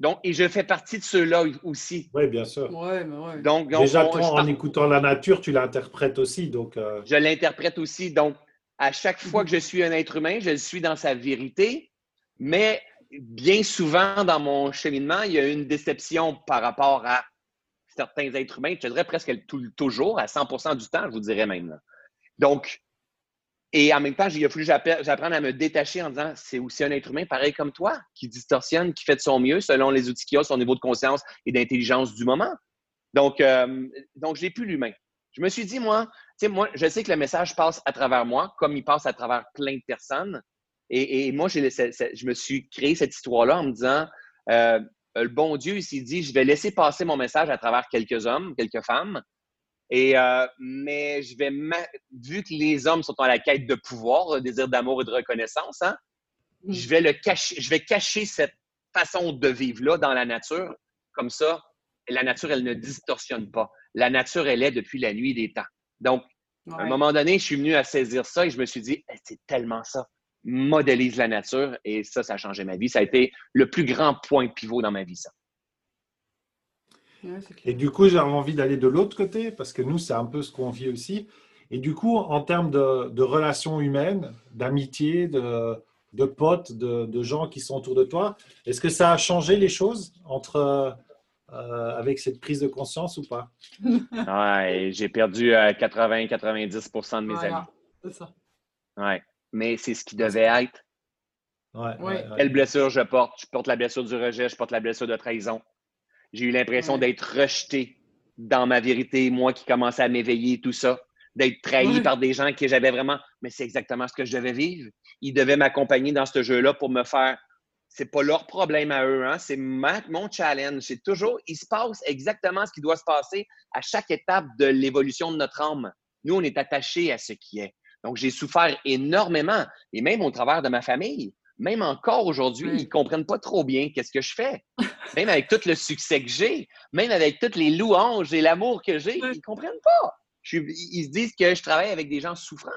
donc, et je fais partie de ceux-là aussi. Oui, bien sûr. Ouais, mais ouais. Donc, Déjà, en écoutant la nature, tu l'interprètes aussi. Donc, euh, Je l'interprète aussi. Donc, à chaque fois que je suis un être humain, je le suis dans sa vérité. Mais bien souvent, dans mon cheminement, il y a une déception par rapport à certains êtres humains. Je dirais presque toujours, à 100% du temps, je vous dirais même. Donc, et en même temps, il a fallu que j'apprenne à me détacher en disant c'est aussi un être humain pareil comme toi, qui distorsionne, qui fait de son mieux selon les outils qu'il a, son niveau de conscience et d'intelligence du moment. Donc, euh, donc je n'ai plus l'humain. Je me suis dit, moi, moi, je sais que le message passe à travers moi, comme il passe à travers plein de personnes. Et, moi, je me suis créé cette histoire-là en me disant euh, le bon Dieu, s'est dit je vais laisser passer mon message à travers quelques hommes, quelques femmes. Et, euh, mais je vais, vu que les hommes sont à la quête de pouvoir, de désir d'amour et de reconnaissance, hein, mm. je vais le cacher, je vais cacher cette façon de vivre-là dans la nature. Comme ça, la nature, elle ne distorsionne pas. La nature, elle est depuis la nuit des temps. Donc, à un moment donné, je suis venu à saisir ça et je me suis dit, c'est tellement ça. Modélise la nature et ça, ça a changé ma vie. Ça a été le plus grand point pivot dans ma vie, ça. Et du coup, j'avais envie d'aller de l'autre côté, parce que nous, c'est un peu ce qu'on vit aussi. Et du coup, en termes de, relations humaines, d'amitié, de, de, potes, de, gens qui sont autour de toi, est-ce que ça a changé les choses entre, euh, avec cette prise de conscience ou pas? Ouais, J'ai perdu 80-90% euh, de mes amis. C'est ça. Ouais. Mais c'est ce qui devait être. Ouais, Quelle blessure je porte? Je porte la blessure du rejet, je porte la blessure de trahison. J'ai eu l'impression d'être rejeté dans ma vérité, moi qui commençais à m'éveiller, tout ça, d'être trahi par des gens que j'avais vraiment. Mais c'est exactement ce que je devais vivre. Ils devaient m'accompagner dans ce jeu-là pour me faire. C'est pas leur problème à eux, hein? c'est mon challenge. C'est toujours, il se passe exactement ce qui doit se passer à chaque étape de l'évolution de notre âme. Nous, on est attachés à ce qui est. Donc, j'ai souffert énormément, et même au travers de ma famille même encore aujourd'hui, ils ne comprennent pas trop bien qu'est-ce que je fais. Même avec tout le succès que j'ai, même avec toutes les louanges et l'amour que j'ai, ils ne comprennent pas. ils se disent que je travaille avec des gens souffrants,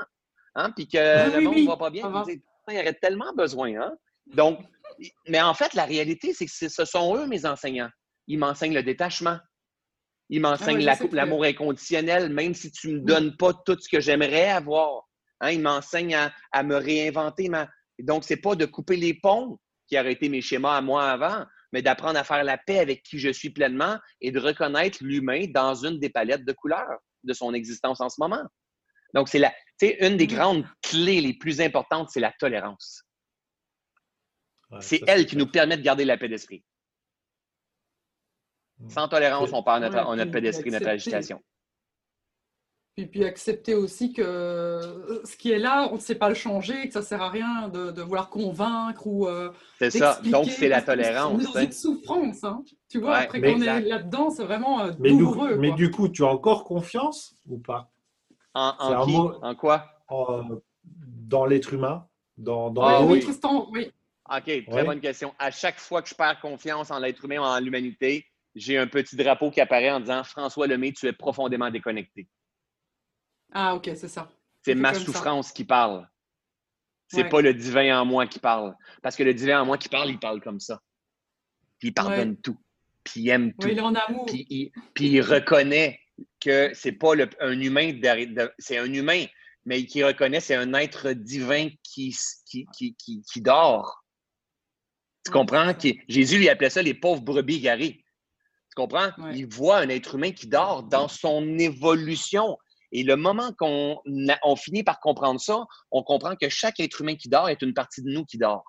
hein, puis que le monde ne va pas bien. Ils disent, il y aurait tellement besoin. Hein? Donc, mais en fait, la réalité, c'est que ce sont eux, mes enseignants. Ils m'enseignent le détachement. Ils m'enseignent ah l'amour inconditionnel, même si tu ne me donnes pas tout ce que j'aimerais avoir. Hein, ils m'enseignent à, me réinventer. Ma... Donc, ce n'est pas de couper les ponts qui auraient été mes schémas à moi avant, mais d'apprendre à faire la paix avec qui je suis pleinement et de reconnaître l'humain dans une des palettes de couleurs de son existence en ce moment. Donc, c'est la, une des mm. grandes clés les plus importantes, c'est la tolérance. c'est elle qui nous permet de garder la paix d'esprit. Mm. Sans tolérance, on perd notre, on notre paix d'esprit, notre agitation. Puis, puis accepter aussi que euh, ce qui est là, on ne sait pas le changer, que ça ne sert à rien de, de vouloir convaincre ou. Euh, c'est ça. Donc, c'est la tolérance. C'est une souffrance. Hein. Tu vois, après qu'on est là-dedans, c'est vraiment euh, douloureux. mais du coup, tu as encore confiance ou pas? En, en, quoi? Dans l'être humain dans, dans ah, oui, Tristan, oui. OK, très bonne question. À chaque fois que je perds confiance en l'être humain ou en l'humanité, j'ai un petit drapeau qui apparaît en disant François Lemay, tu es profondément déconnecté. Ah, OK, c'est ça. C'est ma souffrance qui parle. C'est pas le divin en moi qui parle. Parce que le divin en moi qui parle, il parle comme ça. Puis il pardonne tout. Puis il aime tout. il en amour. Puis il, reconnaît que c'est pas un humain, c'est un humain, mais qui reconnaît c'est un être divin qui, qui, qui, qui dort. Tu comprends? Jésus lui appelait ça les pauvres brebis garées. Tu comprends? Il voit un être humain qui dort dans son évolution. Et le moment qu'on on finit par comprendre ça, on comprend que chaque être humain qui dort est une partie de nous qui dort.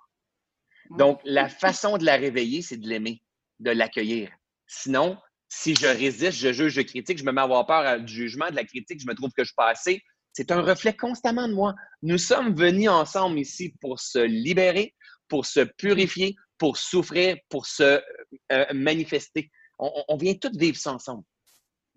Donc, la façon de la réveiller, c'est de l'aimer, de l'accueillir. Sinon, si je résiste, je juge, je critique, je me mets à avoir peur du jugement, de la critique, je me trouve que je suis pas assez, c'est un reflet constamment de moi. Nous sommes venus ensemble ici pour se libérer, pour se purifier, pour souffrir, pour se euh, manifester. On, vient tous vivre ça ensemble.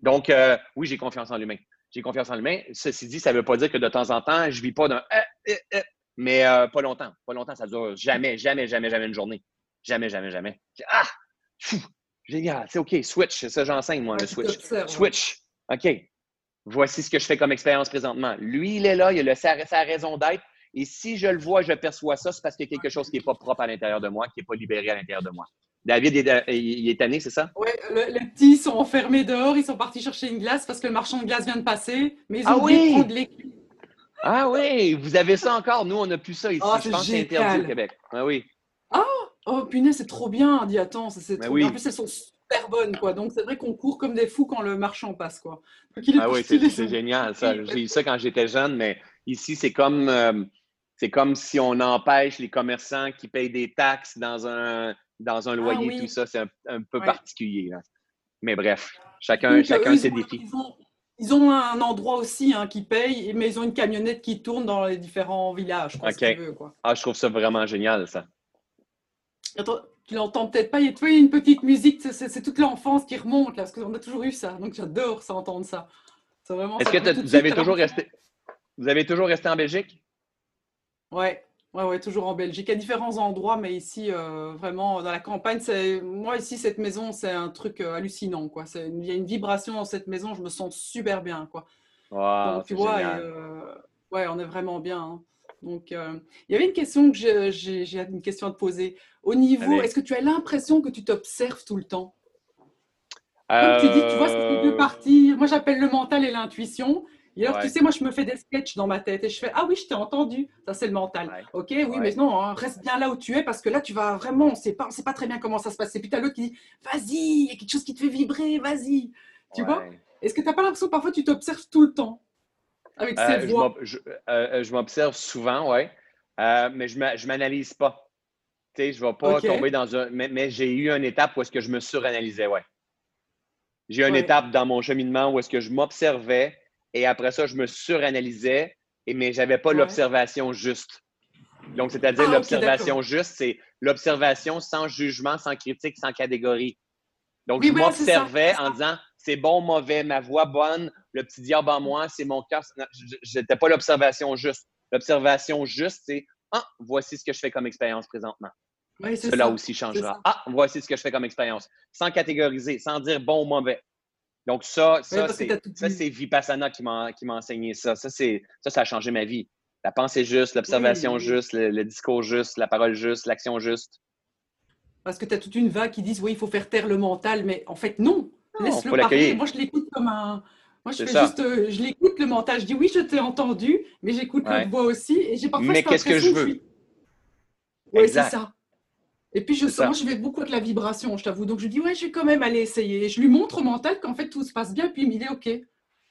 Donc, euh, oui, j'ai confiance en l'humain j'ai confiance en l'humain. Ceci dit, ça ne veut pas dire que de temps en temps, je ne vis pas d'un euh, euh, euh, mais pas longtemps. Pas longtemps, ça dure jamais, jamais, jamais, jamais une journée. Jamais, jamais, jamais. Ah! Fou! Génial. C'est OK. Switch. C'est ça, j'enseigne, moi, le switch. Switch. OK. Voici ce que je fais comme expérience présentement. Lui, il est là, il a sa, sa raison d'être. Et si je le vois, je perçois ça, c'est parce qu'il y a quelque chose qui n'est pas propre à l'intérieur de moi, qui n'est pas libéré à l'intérieur de moi. David, est, il est tanné, c'est ça? Oui, les petits sont enfermés dehors, ils sont partis chercher une glace parce que le marchand de glace vient de passer, mais ils ont ah oui? de l'équipe. Ah oui, vous avez ça encore? Nous, on n'a plus ça ici. Oh, Je pense que c'est interdit au Québec. Ah oui. Ah, oh, punaise, c'est trop bien. Dis, attends, c'est trop bien. En plus, elles sont super bonnes, quoi. Donc, c'est vrai qu'on court comme des fous quand le marchand passe, quoi. ah oui, c'est génial, ça. J'ai eu ça quand j'étais jeune, mais ici, c'est comme, euh, c'est comme si on empêche les commerçants qui payent des taxes dans un dans un ah loyer, tout ça, c'est un, peu particulier. Mais bref, chacun, chacun ses défis. Ils ont, un endroit aussi hein, qui paye, mais ils ont une camionnette qui tourne dans les différents villages. Quoi, Ah, je trouve ça vraiment génial, ça. tu l'entends peut-être pas, il y a une petite musique, c'est toute l'enfance qui remonte, là, parce qu'on a toujours eu ça. Donc j'adore ça, entendre ça. Est-ce que vous avez, toujours resté, vous avez toujours resté en Belgique? Ouais, Ouais, ouais, toujours en Belgique, à différents endroits, mais ici, euh, vraiment, dans la campagne, c'est moi ici, cette maison, c'est un truc euh, hallucinant, quoi. Il y a une vibration dans cette maison, je me sens super bien, quoi. Donc, tu vois, euh, ouais, on est vraiment bien. Hein. Donc, il y avait une question que j'ai une question à te poser. Au niveau, est-ce que tu as l'impression que tu t'observes tout le temps? Comme tu dis, tu vois, c'est deux parties. Moi, j'appelle le mental et l'intuition. Et alors, tu sais, moi, je me fais des sketchs dans ma tête et je fais Ah oui, je t'ai entendu. Ça, c'est le mental. OK, oui, mais non, hein, reste bien là où tu es parce que là, tu vas vraiment, on ne sait pas très bien comment ça se passe. Et puis, tu as l'autre qui dit Vas-y, il y a quelque chose qui te fait vibrer, vas-y. Tu vois? Est-ce que tu n'as pas l'impression parfois tu t'observes tout le temps avec cette euh, voix? euh, Je m'observe souvent, oui. Euh, mais je ne m'analyse pas. Tu sais, je ne vais pas tomber dans un. Mais, j'ai eu une étape où est-ce que je me suranalysais, ouais. J'ai eu une étape dans mon cheminement où est-ce que je m'observais et après ça, je me suranalysais, mais je n'avais pas l'observation juste. Donc, c'est-à-dire ah, l'observation juste, c'est l'observation sans jugement, sans critique, sans catégorie. Donc, je m'observais en disant c'est bon, mauvais, ma voix bonne, le petit diable en moi, c'est mon cœur. Je n'étais pas l'observation juste. L'observation juste, c'est Ah, voici ce que je fais comme expérience présentement. Cela aussi changera. Ah, voici ce que je fais comme expérience. Sans catégoriser, sans dire bon ou mauvais. Donc, ça, ça, c'est Vipassana qui m'a enseigné ça. Ça, ça, ça a changé ma vie. La pensée juste, l'observation juste, le, discours juste, la parole juste, l'action juste. parce que tu as toute une vague qui disent oui, il faut faire taire le mental, mais en fait, non. Laisse-le parler. Moi, je l'écoute comme un. Moi, je fais juste, euh, je l'écoute le mental. Je dis oui, je t'ai entendu, mais j'écoute la voix aussi. Et j'ai parfois mais qu'est-ce que je veux? Oui, c'est ça. Et puis, je, moi, je vais beaucoup avec la vibration, je t'avoue. Donc, je dis, ouais, je vais quand même aller essayer. je lui montre au mental qu'en fait, tout se passe bien, puis il est OK.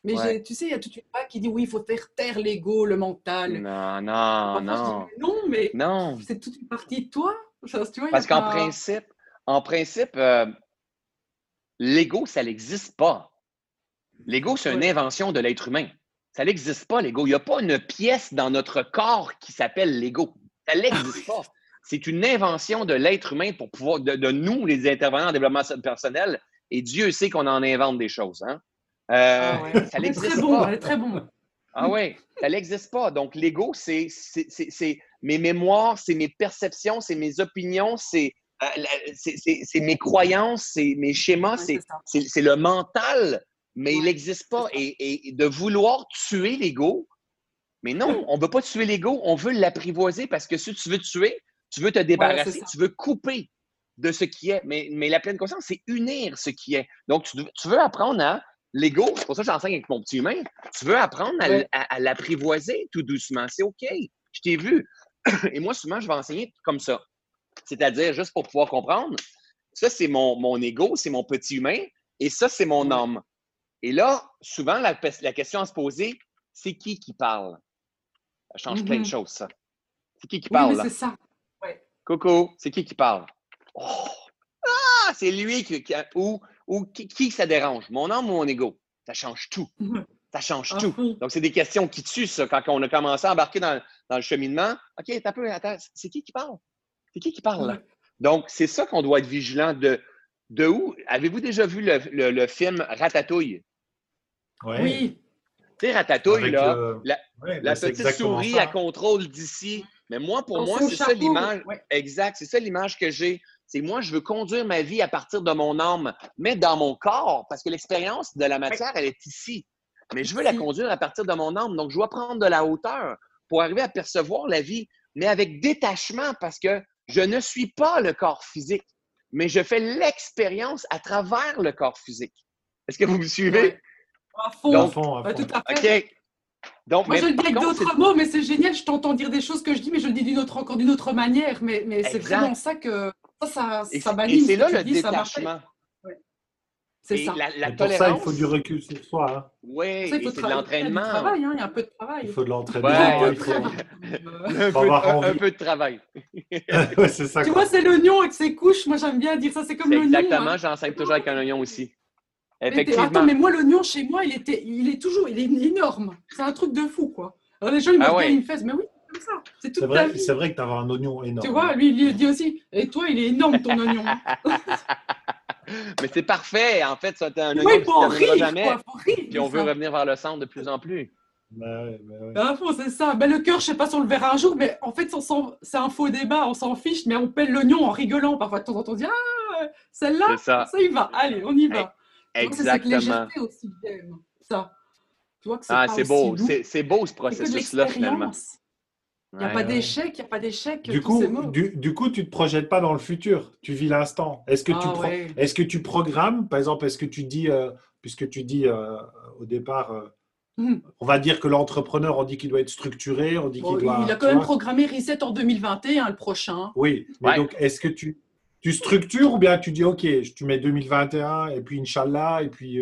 Mais tu sais, il y a toute une vague qui dit, oui, il faut faire taire l'ego, le mental. Non, non, non. non, mais non. c'est toute une partie de toi. Parce qu'en principe, en principe, euh, l'ego, ça n'existe pas. L'ego, c'est une invention de l'être humain. Ça n'existe pas, l'ego. Il n'y a pas une pièce dans notre corps qui s'appelle l'ego. Ça n'existe pas. C'est une invention de l'être humain pour pouvoir, de, nous, les intervenants en développement personnel, et Dieu sait qu'on en invente des choses. Hein? Euh, ah Ça n'existe pas. très bon. Ah oui, ça n'existe pas. Donc, l'ego, c'est mes mémoires, c'est mes perceptions, c'est mes opinions, c'est euh, mes croyances, c'est mes schémas, c'est le mental, mais il n'existe pas. Et, de vouloir tuer l'ego, mais non, on ne veut pas tuer l'ego, on veut l'apprivoiser parce que si tu veux tuer, tu veux te débarrasser, tu veux couper de ce qui est. Mais, mais la pleine conscience, c'est unir ce qui est. Donc, tu, tu veux apprendre à l'ego, c'est pour ça que j'enseigne avec mon petit humain, tu veux apprendre à, l'apprivoiser tout doucement. C'est OK, je t'ai vu. Et moi, souvent, je vais enseigner comme ça. C'est-à-dire, juste pour pouvoir comprendre, ça, c'est mon, mon ego, c'est mon petit humain, et ça, c'est mon homme. Et là, souvent, la, question à se poser, c'est qui qui parle? Ça change plein de mm-hmm. choses, ça. C'est qui qui parle? c'est ça. Coco, c'est qui qui parle? Oh! Ah, c'est lui qui, ou ou qui, ça dérange? Mon âme ou mon ego? Ça change tout. Ça change ah tout. Donc, c'est des questions qui tuent, ça, quand on a commencé à embarquer dans, le cheminement. OK, t'as peu, attends, c'est qui qui parle? C'est qui qui parle, là? Donc, c'est ça qu'on doit être vigilant de, de où? Avez-vous déjà vu le, film Ratatouille? Oui. Tu sais, Ratatouille, là, euh, la, petite souris à contrôle d'ici. Mais moi, pour moi, c'est ça l'image. Exact, c'est ça l'image que j'ai c'est moi, je veux conduire ma vie à partir de mon âme, mais dans mon corps, parce que l'expérience de la matière, elle est ici. Mais je veux la conduire à partir de mon âme. Donc, je dois prendre de la hauteur pour arriver à percevoir la vie, mais avec détachement, parce que je ne suis pas le corps physique, mais je fais l'expérience à travers le corps physique. Est-ce que vous me suivez? À fond, fond, tout à fait. OK. Donc, Moi, je le dis avec d'autres mots, mais c'est génial. Je t'entends dire des choses que je dis, mais je le dis d'une autre, encore d'une autre manière. Mais, mais c'est vraiment ça que ça, ça, ça Et c'est là le détachement. C'est ça. La, pour ça, il faut du recul sur soi. Hein. Oui, c'est de l'entraînement. Il, hein, il y a un peu de travail. Il faut de l'entraînement. il faut, un, peu, de travail. ça, tu vois, c'est l'oignon avec ses couches. Moi, j'aime bien dire ça. C'est comme l'oignon. Exactement, hein. j'enseigne toujours avec un oignon aussi. Effectivement. Mais, attends, mais moi, l'oignon, chez moi, il, était, il est toujours il est énorme. C'est un truc de fou, quoi. Alors, les gens, ils me ah une fesse. Mais oui, c'est vrai, c'est vrai que tu as un oignon énorme. Tu vois, lui, il dit aussi. Et toi, il est énorme ton oignon. Mais c'est parfait. En fait, ça un oignon qui ne jamais. Puis on veut revenir vers le centre de plus en plus. Ben ben c'est ça. Ben, le cœur, je sais pas si on le verra un jour, mais en fait, c'est un faux débat, on s'en fiche, mais on pèle l'oignon en rigolant. Parfois, de temps en temps, on dit Ah, celle-là, ça. ça y va. Allez, on y va. Exactement. C'est aussi, ça. Tu vois que ah, c'est beau. C'est beau ce processus-là, finalement. Il n'y a, pas d'échec, il n'y a pas d'échec. Du coup, du, coup, tu ne te projettes pas dans le futur, tu vis l'instant. Est-ce que, tu ah est que tu programmes, par exemple, est-ce que tu dis, euh, puisque tu dis euh, au départ, euh, hmm. on va dire que l'entrepreneur, on dit qu'il doit être structuré, on dit qu'il doit. Il a quand même programmé Reset en 2021, le prochain. Oui, mais donc est-ce que tu, tu structures ou bien tu dis, OK, tu mets 2021 et puis Inch'Allah, et puis.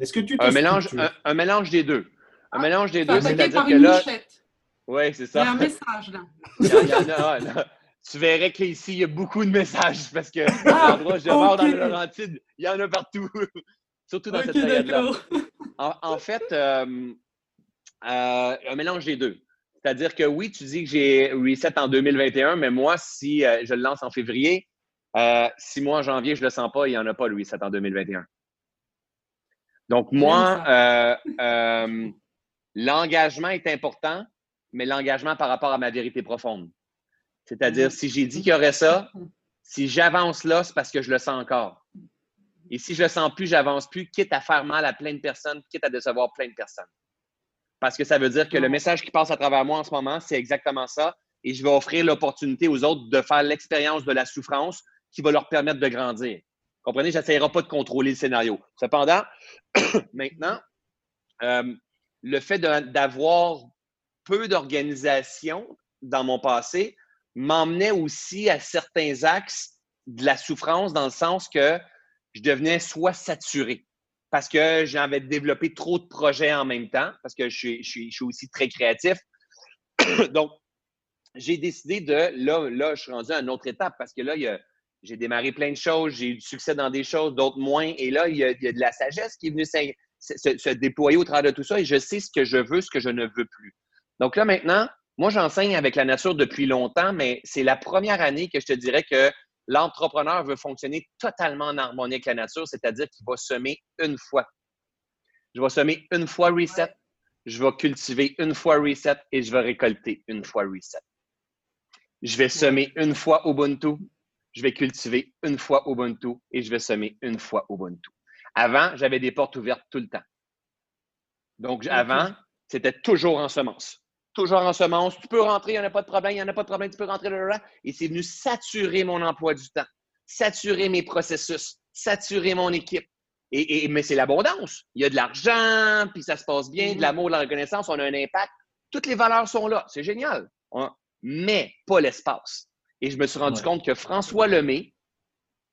est-ce que tu te un mélange, un, mélange des deux. Un ah, mélange des deux, c'est-à-dire que là. Oui, c'est ça. Il y a un message là. Tu verrais qu'ici, il y a beaucoup de messages parce que ah, l'endroit je okay. dans le Laurentide, il y en a partout. Surtout dans cette période-là. En, fait, euh, euh, un mélange des deux. C'est-à-dire que oui, tu dis que j'ai reset en 2021, mais moi, si euh, je le lance en février, si moi en janvier, je ne le sens pas, il n'y en a pas le reset en 2021. Donc, moi, l'engagement est important, mais l'engagement par rapport à ma vérité profonde. C'est-à-dire, si j'ai dit qu'il y aurait ça, si j'avance là, c'est parce que je le sens encore. Et si je le sens plus, j'avance plus, quitte à faire mal à plein de personnes, quitte à décevoir plein de personnes. Parce que ça veut dire que le message qui passe à travers moi en ce moment, c'est exactement ça. Et je vais offrir l'opportunité aux autres de faire l'expérience de la souffrance qui va leur permettre de grandir. Comprenez, j'essaierai pas de contrôler le scénario. Cependant, maintenant, euh, le fait d'avoir peu d'organisation dans mon passé m'emmenait aussi à certains axes de la souffrance dans le sens que je devenais soit saturé parce que j'avais développé trop de projets en même temps, parce que je suis, je suis, je suis aussi très créatif. Donc, j'ai décidé de, là, là, je suis rendu à une autre étape parce que là, j'ai démarré plein de choses, j'ai eu du succès dans des choses, d'autres moins. Et là, il y, a, il y a de la sagesse qui est venue se, se, déployer au travers de tout ça et je sais ce que je veux, ce que je ne veux plus. Donc là, maintenant, moi, j'enseigne avec la nature depuis longtemps, mais c'est la première année que je te dirais que l'entrepreneur veut fonctionner totalement en harmonie avec la nature, c'est-à-dire qu'il va semer une fois. Je vais semer une fois reset, je vais cultiver une fois reset et je vais récolter une fois reset. Je vais semer une fois Ubuntu, je vais cultiver une fois Ubuntu et je vais semer une fois Ubuntu. Avant, j'avais des portes ouvertes tout le temps. Donc, avant, c'était toujours en semence. Toujours en semence. Tu peux rentrer, il n'y en a pas de problème, il n'y en a pas de problème, tu peux rentrer là, Et c'est venu saturer mon emploi du temps, saturer mes processus, saturer mon équipe. Et, mais c'est l'abondance. Il y a de l'argent, puis ça se passe bien, de mm-hmm. l'amour, de la reconnaissance, on a un impact. Toutes les valeurs sont là. C'est génial. mais pas l'espace. Et je me suis rendu compte que François Lemay,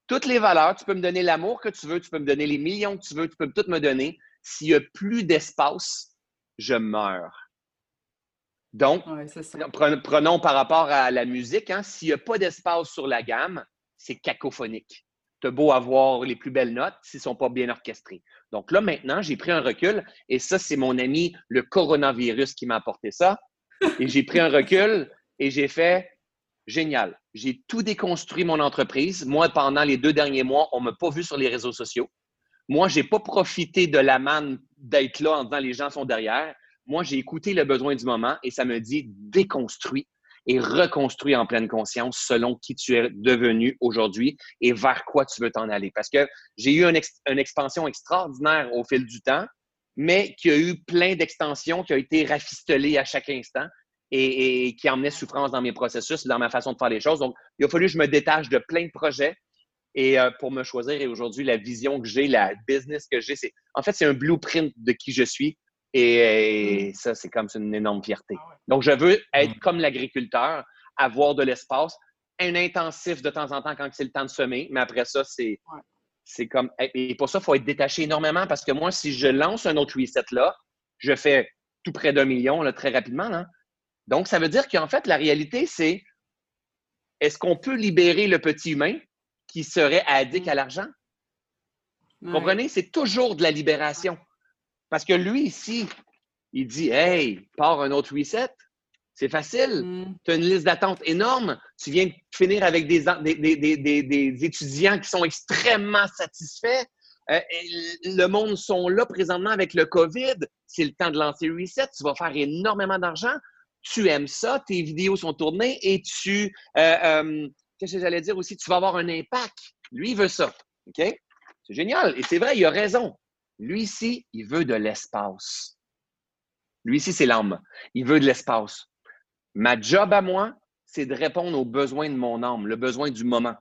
toutes les valeurs, tu peux me donner l'amour que tu veux, tu peux me donner les millions que tu veux, tu peux tout me donner. S'il n'y a plus d'espace, je meurs. Donc, prenons, par rapport à la musique, hein, s'il n'y a pas d'espace sur la gamme, c'est cacophonique. Tu as beau avoir les plus belles notes s'ils ne sont pas bien orchestrés. Donc là, maintenant, j'ai pris un recul et ça, c'est mon ami le coronavirus qui m'a apporté ça. Et j'ai pris un recul et j'ai fait génial. J'ai tout déconstruit mon entreprise. Moi, pendant les deux derniers mois, on ne m'a pas vu sur les réseaux sociaux. Moi, je n'ai pas profité de la manne d'être là en disant les gens sont derrière. Moi, j'ai écouté le besoin du moment et ça me dit déconstruit et reconstruit en pleine conscience selon qui tu es devenu aujourd'hui et vers quoi tu veux t'en aller. Parce que j'ai eu une, expansion extraordinaire au fil du temps, mais qui a eu plein d'extensions qui ont été rafistolées à chaque instant et, qui emmenaient souffrance dans mes processus, dans ma façon de faire les choses. Donc, il a fallu que je me détache de plein de projets et euh, pour me choisir. Et aujourd'hui, la vision que j'ai, la business que j'ai, c'est en fait, c'est un blueprint de qui je suis et, mm. ça, c'est comme une énorme fierté. Ah Donc, je veux être mm. comme l'agriculteur, avoir de l'espace, un intensif de temps en temps quand c'est le temps de semer, mais après ça, c'est c'est comme. Et pour ça, il faut être détaché énormément parce que moi, si je lance un autre reset là, je fais tout près d'un million là, très rapidement. Là. Donc, ça veut dire qu'en fait, la réalité, c'est est-ce qu'on peut libérer le petit humain qui serait addict à mm. l'argent? Vous comprenez? C'est toujours de la libération. Parce que lui, ici, il dit Hey, pars un autre reset. C'est facile. Mm. Tu as une liste d'attente énorme. Tu viens de finir avec des, des, étudiants qui sont extrêmement satisfaits. Euh, le monde sont là présentement avec le COVID. C'est le temps de lancer Reset. Tu vas faire énormément d'argent. Tu aimes ça. Tes vidéos sont tournées et tu. Euh, euh, qu'est-ce que j'allais dire aussi? Tu vas avoir un impact. Lui, il veut ça. OK? C'est génial. Et c'est vrai, il a raison. Lui ici, il veut de l'espace. Lui ici, c'est l'âme. Il veut de l'espace. Ma job à moi, c'est de répondre aux besoins de mon âme, le besoin du moment.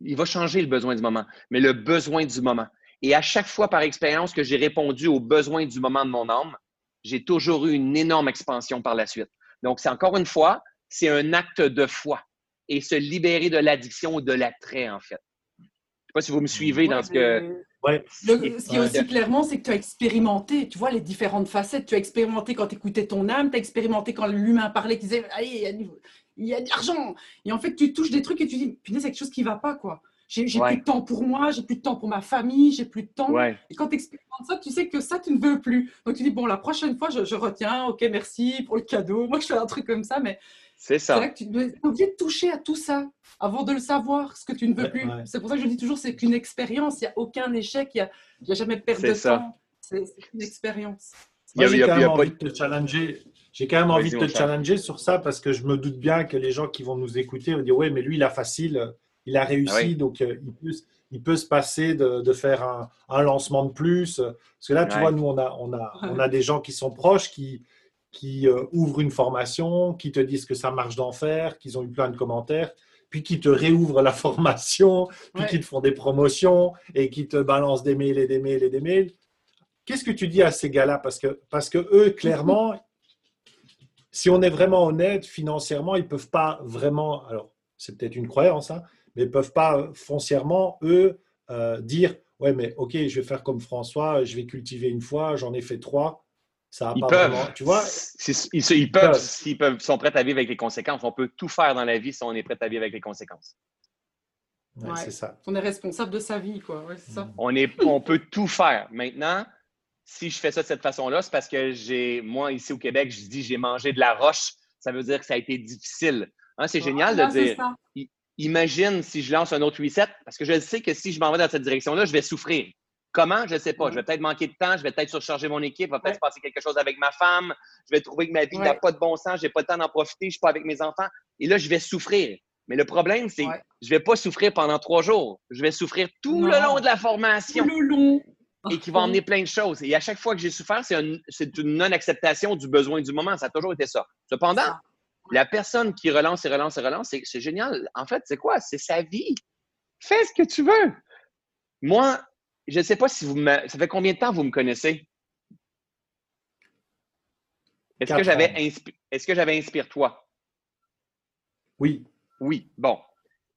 Il va changer le besoin du moment, mais le besoin du moment. Et à chaque fois, par expérience, que j'ai répondu aux besoins du moment de mon âme, j'ai toujours eu une énorme expansion par la suite. Donc, c'est encore une fois, c'est un acte de foi et se libérer de l'addiction ou de l'attrait, en fait. Je ne sais pas si vous me suivez dans ce que ce qui est aussi clairement, c'est que tu as expérimenté, tu vois, les différentes facettes. Tu as expérimenté quand tu écoutais ton âme, tu as expérimenté quand l'humain parlait, qui disait Allez, il y a, de l'argent. Et en fait, tu touches des trucs et tu dis Punaise, c'est quelque chose qui ne va pas, quoi. J'ai plus de temps pour moi, j'ai plus de temps pour ma famille, j'ai plus de temps. Et quand tu expérimentes ça, tu sais que ça, tu ne veux plus. Donc tu dis Bon, la prochaine fois, je, je retiens, ok, merci pour le cadeau. Moi, je fais un truc comme ça, mais c'est ça. Là que tu es obligé de toucher à tout ça avant de le savoir, ce que tu ne veux plus. C'est pour ça que je dis toujours c'est qu'une expérience. Il n'y a aucun échec, il n'y a, jamais de perte de temps. C'est une expérience. j'ai quand même envie de te challenger. J'ai quand même envie de te challenger sur ça parce que je me doute bien que les gens qui vont nous écouter vont dire Ouais, mais lui, il a facile, il a réussi, ah donc euh, il, peut, il, peut, se passer de, de faire un, un, lancement de plus. Parce que là, tu vois, nous, on a, on, a, on a des gens qui sont proches qui, qui euh, ouvrent une formation, qui te disent que ça marche d'en faire, qu'ils ont eu plein de commentaires. puis qui te réouvrent la formation, puis qui te font des promotions et qui te balancent des mails et des mails et des mails. Qu'est-ce que tu dis à ces gars-là? Parce que, parce que eux, clairement, si on est vraiment honnête, financièrement, ils ne peuvent pas vraiment, alors c'est peut-être une croyance, hein, mais ils ne peuvent pas foncièrement, eux, euh, dire Ouais, mais ok, je vais faire comme François, je vais cultiver une fois, j'en ai fait trois. Ça ils, peuvent. tu vois, ils, peuvent, s'ils peuvent, sont prêts à vivre avec les conséquences. On peut tout faire dans la vie si on est prêt à vivre avec les conséquences. c'est ça. On est responsable de sa vie, quoi. ça. On, est, on peut tout faire. Maintenant, si je fais ça de cette façon-là, c'est parce que j'ai, moi, ici au Québec, je dis j'ai mangé de la roche. Ça veut dire que ça a été difficile. Hein, c'est génial de dire imagine si je lance un autre reset, parce que je sais que si je m'en vais dans cette direction-là, je vais souffrir. Comment? Je ne sais pas. Je vais peut-être manquer de temps, je vais peut-être surcharger mon équipe, il va peut-être se passer quelque chose avec ma femme, je vais trouver que ma vie n'a pas de bon sens, je n'ai pas le temps d'en profiter, je ne suis pas avec mes enfants. Et là, je vais souffrir. Mais le problème, c'est que je ne vais pas souffrir pendant trois jours. Je vais souffrir tout le long de la formation. Tout le long. Et qui va emmener plein de choses. Et à chaque fois que j'ai souffert, c'est une non-acceptation du besoin du moment. Ça a toujours été ça. Cependant, la personne qui relance et relance et relance, c'est génial. En fait, c'est quoi? C'est sa vie. Fais ce que tu veux. Moi, je ne sais pas si vous me. Ça fait combien de temps vous me connaissez? Est-ce que j'avais Est-ce que j'avais Inspire-toi? Oui. Oui. Bon.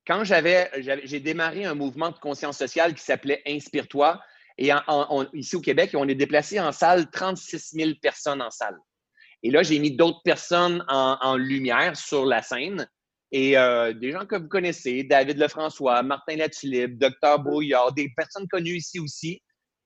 Quand j'avais. J'ai démarré un mouvement de conscience sociale qui s'appelait Inspire-toi. Et ici au Québec, on est déplacé en salle 36 000 personnes en salle. Et là, j'ai mis d'autres personnes en, lumière sur la scène. Et euh, des gens que vous connaissez, David Lefrançois, Martin Latulippe, Docteur Brouillard, des personnes connues ici aussi.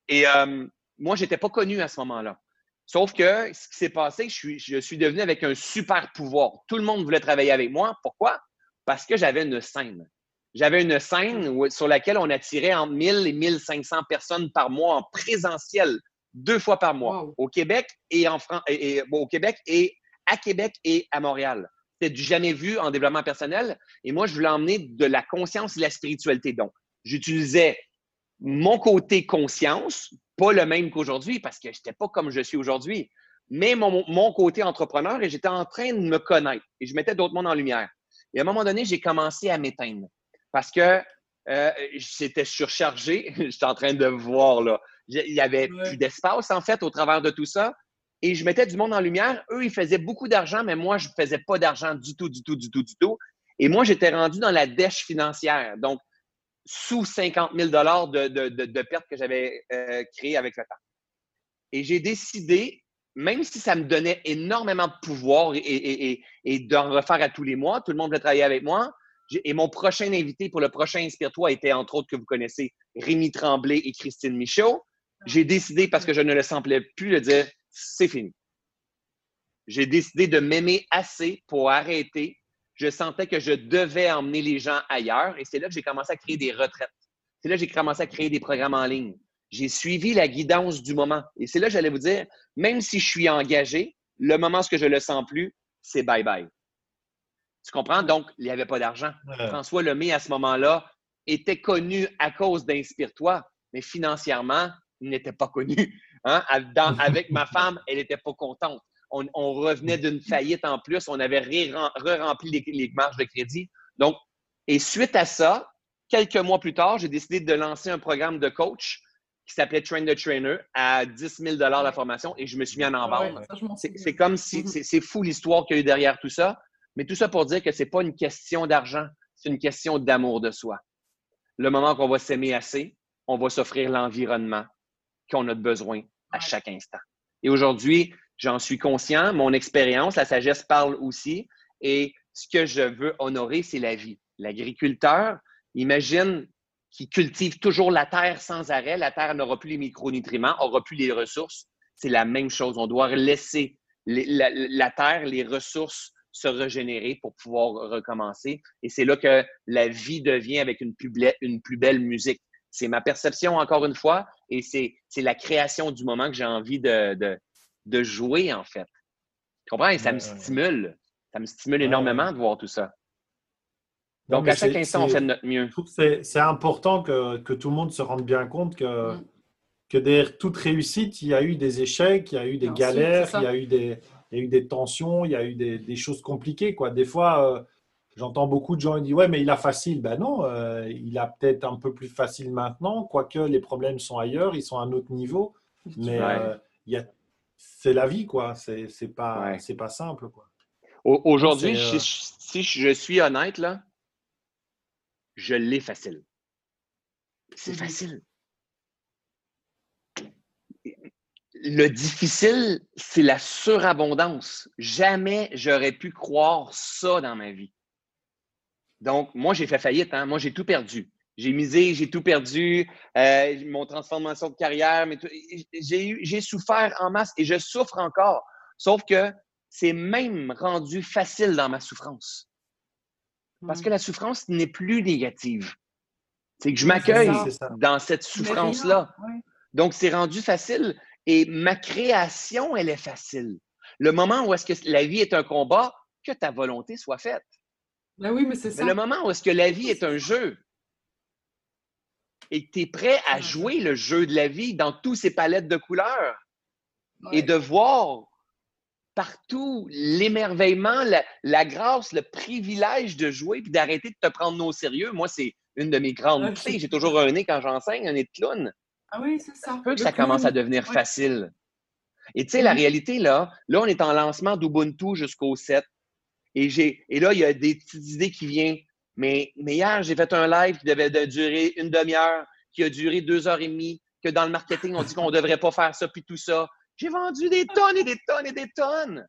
Et euh, moi, je n'étais pas connu à ce moment-là. Sauf que ce qui s'est passé, je suis, devenu avec un super pouvoir. Tout le monde voulait travailler avec moi. Pourquoi? Parce que j'avais une scène. J'avais une scène sur laquelle on attirait entre 1000 et 1500 personnes par mois en présentiel deux fois par mois au Québec et en France, et, au Québec et à Québec et à Montréal. C'était du jamais vu en développement personnel. Et moi, je voulais emmener de la conscience et de la spiritualité. Donc, j'utilisais mon côté conscience, pas le même qu'aujourd'hui parce que je n'étais pas comme je suis aujourd'hui, mais mon, mon, côté entrepreneur et j'étais en train de me connaître et je mettais d'autres mondes en lumière. Et à un moment donné, j'ai commencé à m'éteindre parce que euh, j'étais surchargé. J'étais en train de voir là. Il n'y avait plus d'espace, en fait, au travers de tout ça. Et je mettais du monde en lumière. Eux, ils faisaient beaucoup d'argent, mais moi, je ne faisais pas d'argent du tout, du tout, du tout, du tout. Et moi, j'étais rendu dans la dèche financière. Donc, sous 50 000 de, de, de, pertes que j'avais euh, créées avec le temps. Et j'ai décidé, même si ça me donnait énormément de pouvoir et, et, et, d'en refaire à tous les mois, tout le monde voulait travailler avec moi. Et mon prochain invité pour le prochain Inspire-toi était, entre autres, que vous connaissez, Rémi Tremblay et Christine Michaud j'ai décidé, parce que je ne le semblais plus, de dire c'est fini. J'ai décidé de m'aimer assez pour arrêter. Je sentais que je devais emmener les gens ailleurs et c'est là que j'ai commencé à créer des retraites. C'est là que j'ai commencé à créer des programmes en ligne. J'ai suivi la guidance du moment. Et c'est là que j'allais vous dire, même si je suis engagé, le moment où je ne le sens plus, c'est bye-bye. Tu comprends? Donc, il n'y avait pas d'argent. François Lemay, à ce moment-là, était connu à cause d'Inspire-toi, mais financièrement, n'était pas connu. Hein? avec ma femme, elle n'était pas contente. On, revenait d'une faillite en plus. On avait re-rempli les, marges de crédit. Donc, et suite à ça, quelques mois plus tard, j'ai décidé de lancer un programme de coach qui s'appelait Train the Trainer à 10 000 la formation et je me suis mis en en vendre. c'est comme si mm-hmm. c'est fou l'histoire qu'il y a eu derrière tout ça, mais tout ça pour dire que ce n'est pas une question d'argent, c'est une question d'amour de soi. Le moment qu'on va s'aimer assez, on va s'offrir l'environnement, qu'on a besoin à chaque instant. Et aujourd'hui, j'en suis conscient, mon expérience, la sagesse parle aussi, et ce que je veux honorer, c'est la vie. L'agriculteur, imagine qu'il cultive toujours la terre sans arrêt, la terre n'aura plus les micronutriments, n'aura plus les ressources. C'est la même chose. On doit laisser la, terre, les ressources se régénérer pour pouvoir recommencer. Et c'est là que la vie devient avec une une plus belle musique. C'est ma perception, encore une fois, et c'est la création du moment que j'ai envie de, de, jouer, en fait. Tu comprends? Et ça me stimule. Ça me stimule énormément de voir tout ça. Donc, à chaque instant, on fait de notre mieux. C'est important que, que, tout le monde se rende bien compte que, mm. que derrière toute réussite, il y a eu des échecs, il y a eu des galères, il y a eu des, il y a eu des tensions, il y a eu des, des choses compliquées. Quoi. Des fois, euh, J'entends beaucoup de gens qui disent Ouais, mais il a facile. Ben non, euh, il a peut-être un peu plus facile maintenant, quoique les problèmes sont ailleurs, ils sont à un autre niveau. Mais euh, c'est la vie, quoi. C'est pas, c'est pas simple, quoi. Aujourd'hui, euh, si, je suis honnête, là, je l'ai facile. C'est facile. Le difficile, c'est la surabondance. Jamais j'aurais pu croire ça dans ma vie. Donc, moi, j'ai fait faillite. Hein? Moi, j'ai tout perdu. J'ai misé, j'ai tout perdu, euh, mon transformation de carrière, mais j'ai souffert en masse et je souffre encore. Sauf que c'est même rendu facile dans ma souffrance. Parce mmh. que la souffrance n'est plus négative. C'est que je m'accueille dans cette souffrance-là. Donc, c'est rendu facile et ma création, elle est facile. Le moment où est-ce que la vie est un combat, que ta volonté soit faite. Ben oui, mais c'est ça. le moment où est-ce que la vie est un jeu et que tu es prêt à jouer le jeu de la vie dans tous ces palettes de couleurs et de voir partout l'émerveillement, la, grâce, le privilège de jouer puis d'arrêter de te prendre au sérieux. Moi, c'est une de mes grandes clés. J'ai toujours un nez quand j'enseigne, un nez de clown. Ah oui, c'est ça. Peut que ça commence à devenir facile. Et tu sais, la réalité, là, là, on est en lancement d'Ubuntu jusqu'au 7. Et, et là, il y a des petites idées qui viennent. Mais, mais hier, j'ai fait un live qui devait durer une demi-heure, qui a duré deux heures et demie, que dans le marketing, on dit qu'on ne devrait pas faire ça, puis tout ça. J'ai vendu des tonnes et des tonnes et des tonnes.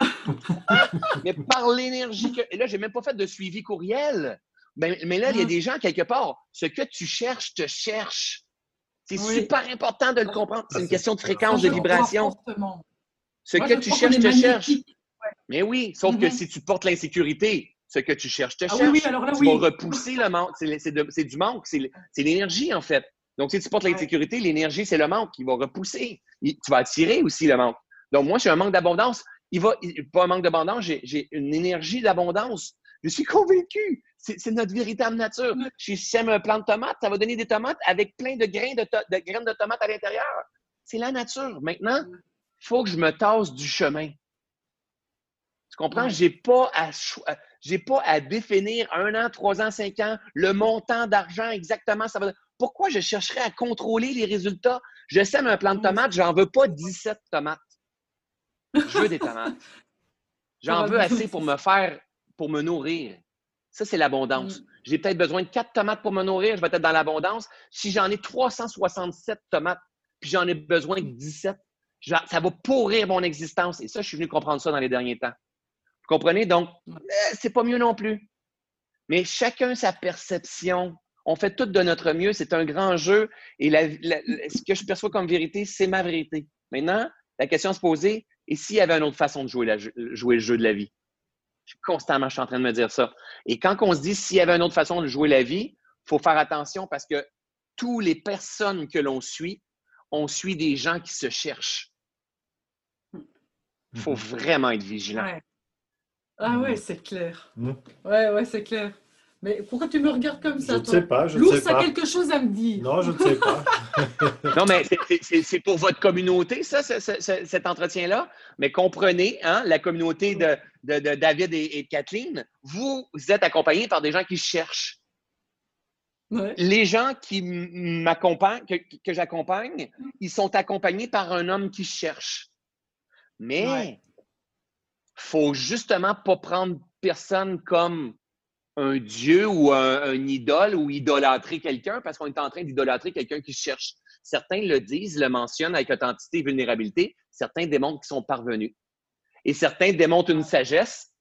mais par l'énergie que. Et là, je n'ai même pas fait de suivi courriel. Mais, mais là, il y a ah. des gens quelque part. Ce que tu cherches te cherche. C'est super important de le comprendre. C'est une question de fréquence, de vibration. Ce que tu cherches te cherche. Mais oui, sauf que mm-hmm. si tu portes l'insécurité, ce que tu cherches te ah cherche. tu vas repousser le manque. C'est du manque. C'est l'énergie, en fait. Donc, si tu portes l'insécurité, l'énergie, c'est le manque qui va repousser. Tu vas attirer aussi le manque. Donc, moi, j'ai un manque d'abondance. Il va, pas un manque d'abondance, j'ai une énergie d'abondance. Je suis convaincu. C'est notre véritable nature. Si je sème un plant de tomates, ça va donner des tomates avec plein de grains de, de graines de tomates à l'intérieur. C'est la nature. Maintenant, il faut que je me tasse du chemin. Tu comprends? Je n'ai pas, à, pas à définir un an, trois ans, cinq ans, le montant d'argent exactement. Ça va... Pourquoi je chercherais à contrôler les résultats? Je sème un plant de tomates, j'en veux pas 17 tomates. Je veux des tomates. J'en veux assez pour me faire, pour me nourrir. Ça, c'est l'abondance. Mm. J'ai peut-être besoin de quatre tomates pour me nourrir, je vais être dans l'abondance. Si j'en ai 367 tomates, puis j'en ai besoin de 17, ça va pourrir mon existence. Et ça, je suis venu comprendre ça dans les derniers temps. Vous comprenez? Donc, eh, c'est pas mieux non plus. Mais chacun sa perception. On fait tout de notre mieux. C'est un grand jeu. Et ce que je perçois comme vérité, c'est ma vérité. Maintenant, la question à se poser, et s'il y avait une autre façon de jouer, jouer le jeu de la vie? constamment, je suis en train de me dire ça. Et quand on se dit s'il y avait une autre façon de jouer la vie, il faut faire attention parce que toutes les personnes que l'on suit, on suit des gens qui se cherchent. Il faut mm-hmm. vraiment être vigilant. Ah ouais, c'est clair. Oui, mm. Ouais, ouais, c'est clair. Mais pourquoi tu me regardes comme ça Je ne sais pas. Je ne sais pas. a quelque chose à me dire. Non, je ne sais pas. non, mais c'est pour votre communauté, ça, cet entretien-là. Mais comprenez, hein, la communauté de, de, David et, de Kathleen, vous, êtes accompagnés par des gens qui cherchent. Les gens qui m'accompagnent, que, que j'accompagne, ils sont accompagnés par un homme qui cherche. Mais faut justement pas prendre personne comme un dieu ou un, idole ou idolâtrer quelqu'un parce qu'on est en train d'idolâtrer quelqu'un qui cherche. Certains le disent, le mentionnent avec authenticité et vulnérabilité. Certains démontrent qu'ils sont parvenus. Et certains démontrent une sagesse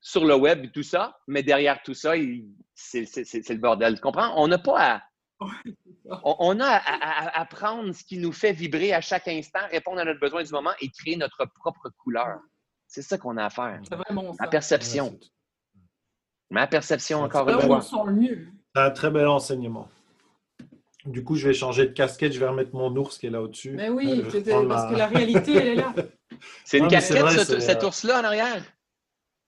sur le web et tout ça, mais derrière tout ça, c'est le bordel. Tu comprends? On n'a pas à. On, a à, à, prendre ce qui nous fait vibrer à chaque instant, répondre à notre besoin du moment et créer notre propre couleur. C'est ça qu'on a à faire. C'est vraiment ça. La perception. Ma perception, encore une fois. C'est un très bel enseignement. Du coup, je vais changer de casquette, je vais remettre mon ours qui est là au-dessus. Mais oui, parce que la réalité, elle est là. C'est une casquette, cet ours-là en arrière?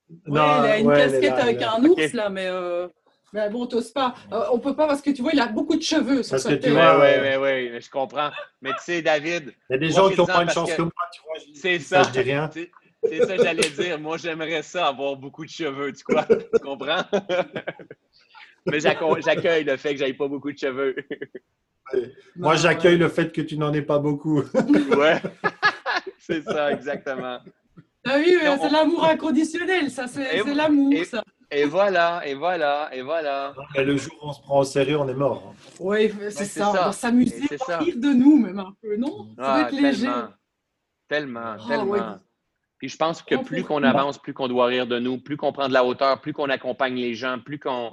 Oui, il a une casquette avec un ours, là, mais, euh, mais bon, t'oses pas. Euh, on peut pas parce que tu vois, il a beaucoup de cheveux sur Oui, oui, oui, je comprends. Mais tu sais, David. Il y a des gens qui n'ont pas une chance que... comme moi, tu vois. C'est ça. Je dis rien. C'est ça que j'allais dire. Moi, j'aimerais ça, avoir beaucoup de cheveux, tu quoi? Tu comprends? Mais j'accueille le fait que j'aille pas beaucoup de cheveux. Moi, j'accueille le fait que tu n'en aies pas beaucoup. ouais. C'est ça, exactement. Ah oui, c'est l'amour inconditionnel, ça, c'est l'amour, ça. Et voilà, et voilà, et voilà. le jour où on se prend au sérieux, on est mort. Oui, c'est ça. On va s'amuser, rire de nous, même un peu, non? Ça va être ah, léger. Tellement, tellement. Ah, puis je pense que plus qu'on avance, plus qu'on doit rire de nous, plus qu'on prend de la hauteur, plus qu'on accompagne les gens, plus qu'on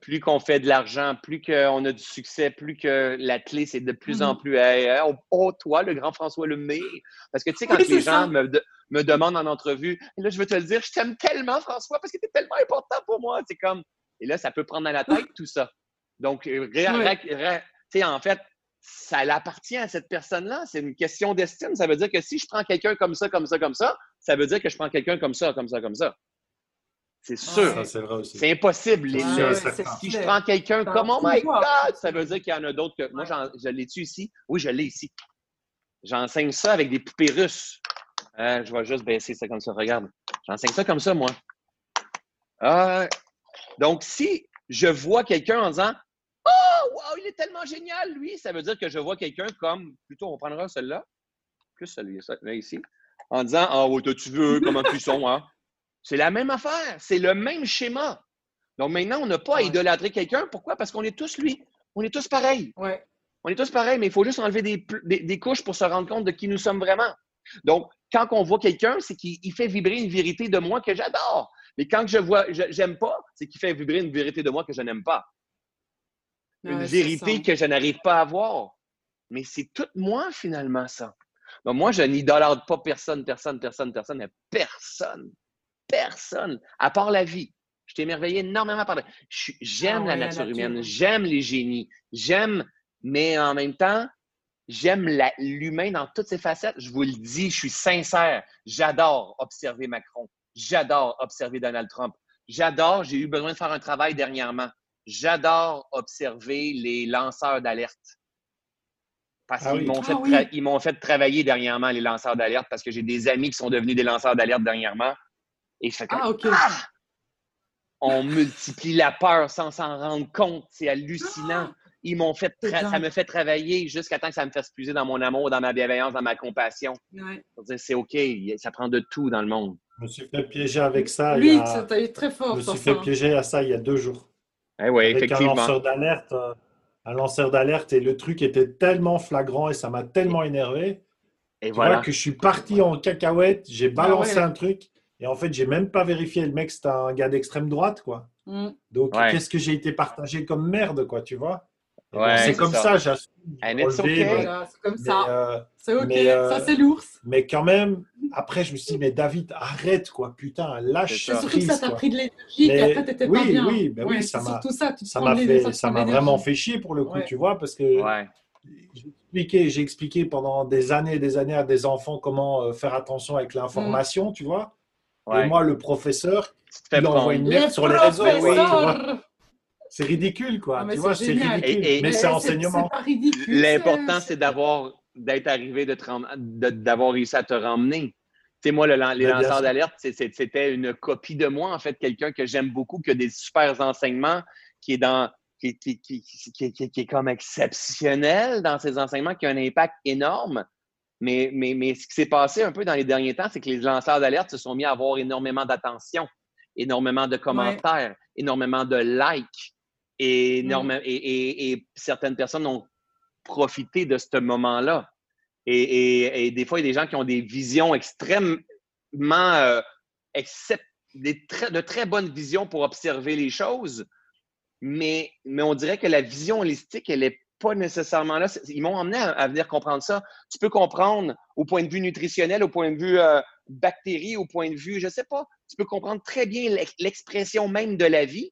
plus qu'on fait de l'argent, plus qu'on a du succès, plus que la clé, c'est de plus en mm-hmm. plus hey, oh, toi, le grand François Lemay. Parce que tu sais, quand les gens me, me, demandent en entrevue, là, je veux te le dire, je t'aime tellement, François, parce que tu es tellement important pour moi. C'est comme. Et là, ça peut prendre à la tête tout ça. Donc, tu sais, en fait, ça appartient à cette personne-là. C'est une question d'estime. Ça veut dire que si je prends quelqu'un comme ça, comme ça, comme ça, ça veut dire que je prends quelqu'un comme ça, comme ça, comme ça. C'est sûr. c'est impossible. si je prends quelqu'un comme Oh my God, ça veut dire qu'il y en a d'autres que. Moi, je l'ai-tu ici? Oui, je l'ai ici. J'enseigne ça avec des poupées russes. Euh, je vais juste baisser ça comme ça. Regarde. J'enseigne ça comme ça, moi. Ah, donc, si je vois quelqu'un en disant Oh, wow, il est tellement génial, lui, ça veut dire que je vois quelqu'un comme. Plutôt, on prendra celle-là. Plus celui-là ici en disant Ah, oh, tu veux, comment tu sont, hein? C'est la même affaire, c'est le même schéma. Donc maintenant, on n'a pas à idolâtrer quelqu'un. Pourquoi? Parce qu'on est tous lui. On est tous pareils. Ouais. On est tous pareils, mais il faut juste enlever des, des, couches pour se rendre compte de qui nous sommes vraiment. Donc, quand on voit quelqu'un, c'est qu'il fait vibrer une vérité de moi que j'adore. Mais quand je vois, j'aime pas, c'est qu'il fait vibrer une vérité de moi que je n'aime pas. Une vérité que je n'arrive pas à voir. Mais c'est tout moi, finalement, ça moi, je n'idolâtre pas personne, personne, personne, personne, mais personne. Personne. À part la vie. Je t'ai émerveillé énormément par la J'aime ah la, nature humaine, j'aime les génies, j'aime, mais en même temps, j'aime l'humain dans toutes ses facettes. Je vous le dis, je suis sincère. J'adore observer Macron. J'adore observer Donald Trump. J'adore, j'ai eu besoin de faire un travail dernièrement. J'adore observer les lanceurs d'alerte. Parce ah qu'ils m'ont fait, ah fait, travailler dernièrement, les lanceurs d'alerte, parce que j'ai des amis qui sont devenus des lanceurs d'alerte dernièrement. Et ça fait ah, ah! On multiplie la peur sans s'en rendre compte. C'est hallucinant. Ils m'ont fait ça me fait travailler jusqu'à temps que ça me fasse puiser dans mon amour, dans ma bienveillance, dans ma compassion. C'est OK, ça prend de tout dans le monde. Je me suis fait piéger avec ça. Oui, ça t'a été très fort. Je me suis fait piéger à ça il y a deux jours. Eh oui, effectivement. un lanceur d'alerte. Euh, un lanceur d'alerte et le truc était tellement flagrant et ça m'a tellement énervé. Et voilà. que je suis parti en cacahuète, j'ai ah balancé un truc et en fait, j'ai même pas vérifié. Le mec, c'est un gars d'extrême droite, quoi. Mm. Donc, qu'est-ce que j'ai été partagé comme merde, quoi, tu vois? C'est comme ça, ça j'assume. C'est comme ça. Euh, c'est ok, euh, ça c'est l'ours. Mais quand même, après, je me suis dit, mais David, arrête, quoi, putain, lâche C'est surtout que ça t'a pris de l'énergie, et après, t'étais oui, pas bien. Oui, ben oui, ça m'a ça, ça m'a fait, ça m'a vraiment fait chier pour le coup, tu vois, parce que j'ai expliqué, j'ai expliqué pendant des années et des années à des enfants comment euh, faire attention avec l'information, mm. tu vois. Et moi, le professeur, il envoie une merde sur les réseaux. Oui, c'est ridicule, quoi. tu vois, c'est ridicule. mais c'est enseignement. L'important, c'est d'avoir, d'être arrivé, d'avoir réussi à te ramener. Tu sais, moi, le, les lanceurs d'alerte, c'était une copie de moi, en fait, quelqu'un que j'aime beaucoup, qui a des super enseignements, qui est dans. Qui, qui, qui, qui, est comme exceptionnel dans ses enseignements, qui a un impact énorme. Mais, mais, mais ce qui s'est passé un peu dans les derniers temps, c'est que les lanceurs d'alerte se sont mis à avoir énormément d'attention, énormément de commentaires, énormément de likes. Mm. Et, certaines personnes ont profité de ce moment-là. Et, des fois, il y a des gens qui ont des visions extrêmement, euh, de très bonnes visions pour observer les choses, mais, mais on dirait que la vision holistique, elle n'est pas nécessairement là. Ils m'ont emmené à, venir comprendre ça. Tu peux comprendre au point de vue nutritionnel, au point de vue euh, bactérie, au point de vue, je ne sais pas, tu peux comprendre très bien l'expression même de la vie,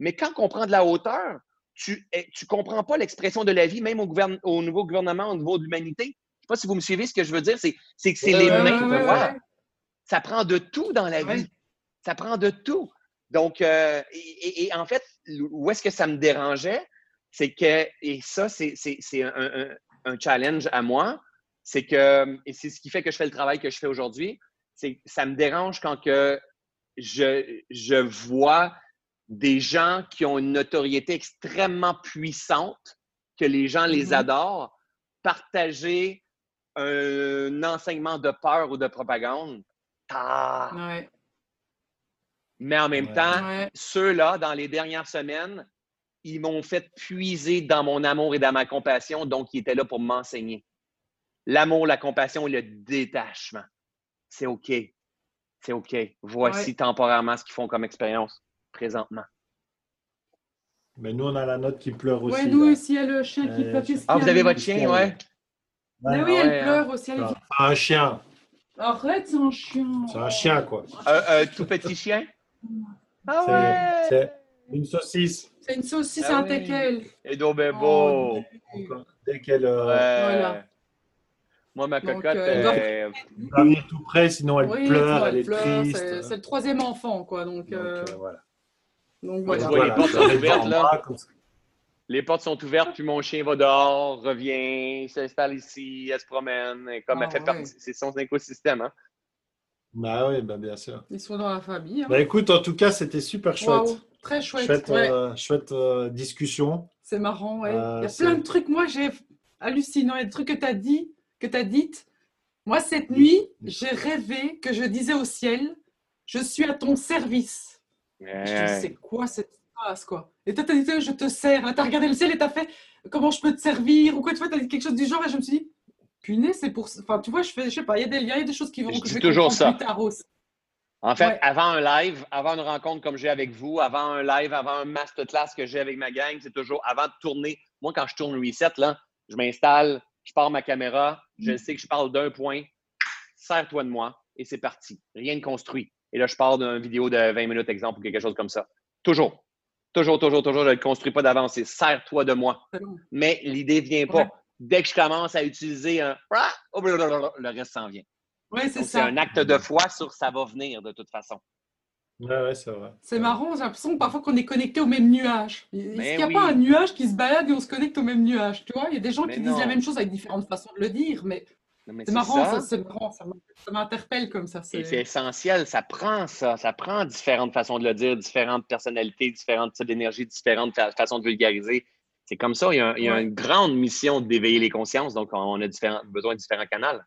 mais quand on prend de la hauteur, tu ne eh, comprends pas l'expression de la vie, même au, au nouveau gouvernement, au niveau de l'humanité. Je ne sais pas si vous me suivez ce que je veux dire. C'est que c'est les mêmes. Ça prend de tout dans la vie. Ça prend de tout. Donc, euh, et, en fait, où est-ce que ça me dérangeait? C'est que, et ça, c'est un, un, challenge à moi, c'est que, et c'est ce qui fait que je fais le travail que je fais aujourd'hui, ça me dérange quand que je, je vois des gens qui ont une notoriété extrêmement puissante, que les gens les mm-hmm. adorent, partager un enseignement de peur ou de propagande. Ah! Mais en même temps, ceux-là, dans les dernières semaines, ils m'ont fait puiser dans mon amour et dans ma compassion, donc ils étaient là pour m'enseigner. L'amour, la compassion et le détachement. C'est OK. C'est OK. Voici temporairement ce qu'ils font comme expérience présentement. Mais nous, on a la note qui pleure aussi. Oui, nous aussi, il y a le chien qui euh, pleure. Ah, vous avez votre chien, ouais? Mais oui, elle pleure aussi. Elle... un chien. Arrête, c'est un chien. C'est un chien, quoi. Un tout petit chien? Ah ouais! C'est une saucisse. C'est une saucisse, ah, un teckel. Et donc, ben beau. Dès qu'elle. Euh, voilà. Moi, ma cocotte. Euh, elle va venir tout près, sinon elle pleure, elle, est triste. C'est le troisième enfant, quoi. Donc, euh, voilà. Donc voilà. les portes sont ouvertes, là. Les portes sont ouvertes, puis mon chien va dehors, revient, s'installe ici, elle se promène. Et comme elle ah fait partie, c'est son écosystème. Hein. Bah oui, bah bien sûr. Ils sont dans la famille. Hein. Bah écoute, en tout cas, c'était super chouette. Très chouette. Chouette, euh, chouette euh, discussion. C'est marrant, ouais. Euh, Il y a plein de trucs. Moi, j'ai hallucinant. Il y a des trucs que tu as dit, que tu as dites. Moi, cette nuit, j'ai rêvé que je disais au ciel, je suis à ton service. Je c'est quoi cette quoi Et toi, tu as dit, je te sers. Tu as regardé le ciel et tu as fait, comment je peux te servir Ou quoi, tu vois, tu as dit quelque chose du genre et je me suis dit, punaise, c'est pour. Enfin, tu vois, je fais, je sais pas, il y a des liens, il y a des choses qui vont. Je toujours ça. En fait, avant un live, avant une rencontre comme j'ai avec vous, avant un live, avant un masterclass que j'ai avec ma gang, c'est toujours avant de tourner. Moi, quand je tourne Reset, là, je m'installe, je pars ma caméra, je mm. sais que je parle d'un point, sers-toi de moi et c'est parti. Rien de construit. Et là, je pars d'une vidéo de 20 minutes, exemple, ou quelque chose comme ça. Toujours. Toujours, toujours, toujours, je ne le construis pas d'avance. C'est sers-toi de moi. Mais l'idée ne vient pas. Dès que je commence à utiliser un oh, le reste s'en vient. Oui, c'est ça. C'est un acte de foi sur ça va venir de toute façon. Oui, ouais, c'est vrai. C'est marrant, j'ai l'impression parfois qu'on est connecté au même nuage. Est-ce qu'il n'y a pas un nuage qui se balade et on se connecte au même nuage Tu vois, il y a des gens qui disent la même chose avec différentes façons de le dire, mais c'est marrant, ça, marrant, ça m'interpelle comme ça. C'est essentiel, ça prend ça, ça prend différentes façons de le dire, différentes personnalités, différentes types d'énergie, différentes façons de vulgariser. C'est comme ça, il y a, une grande mission d'éveiller les consciences, donc on a différents, besoin de différents canaux.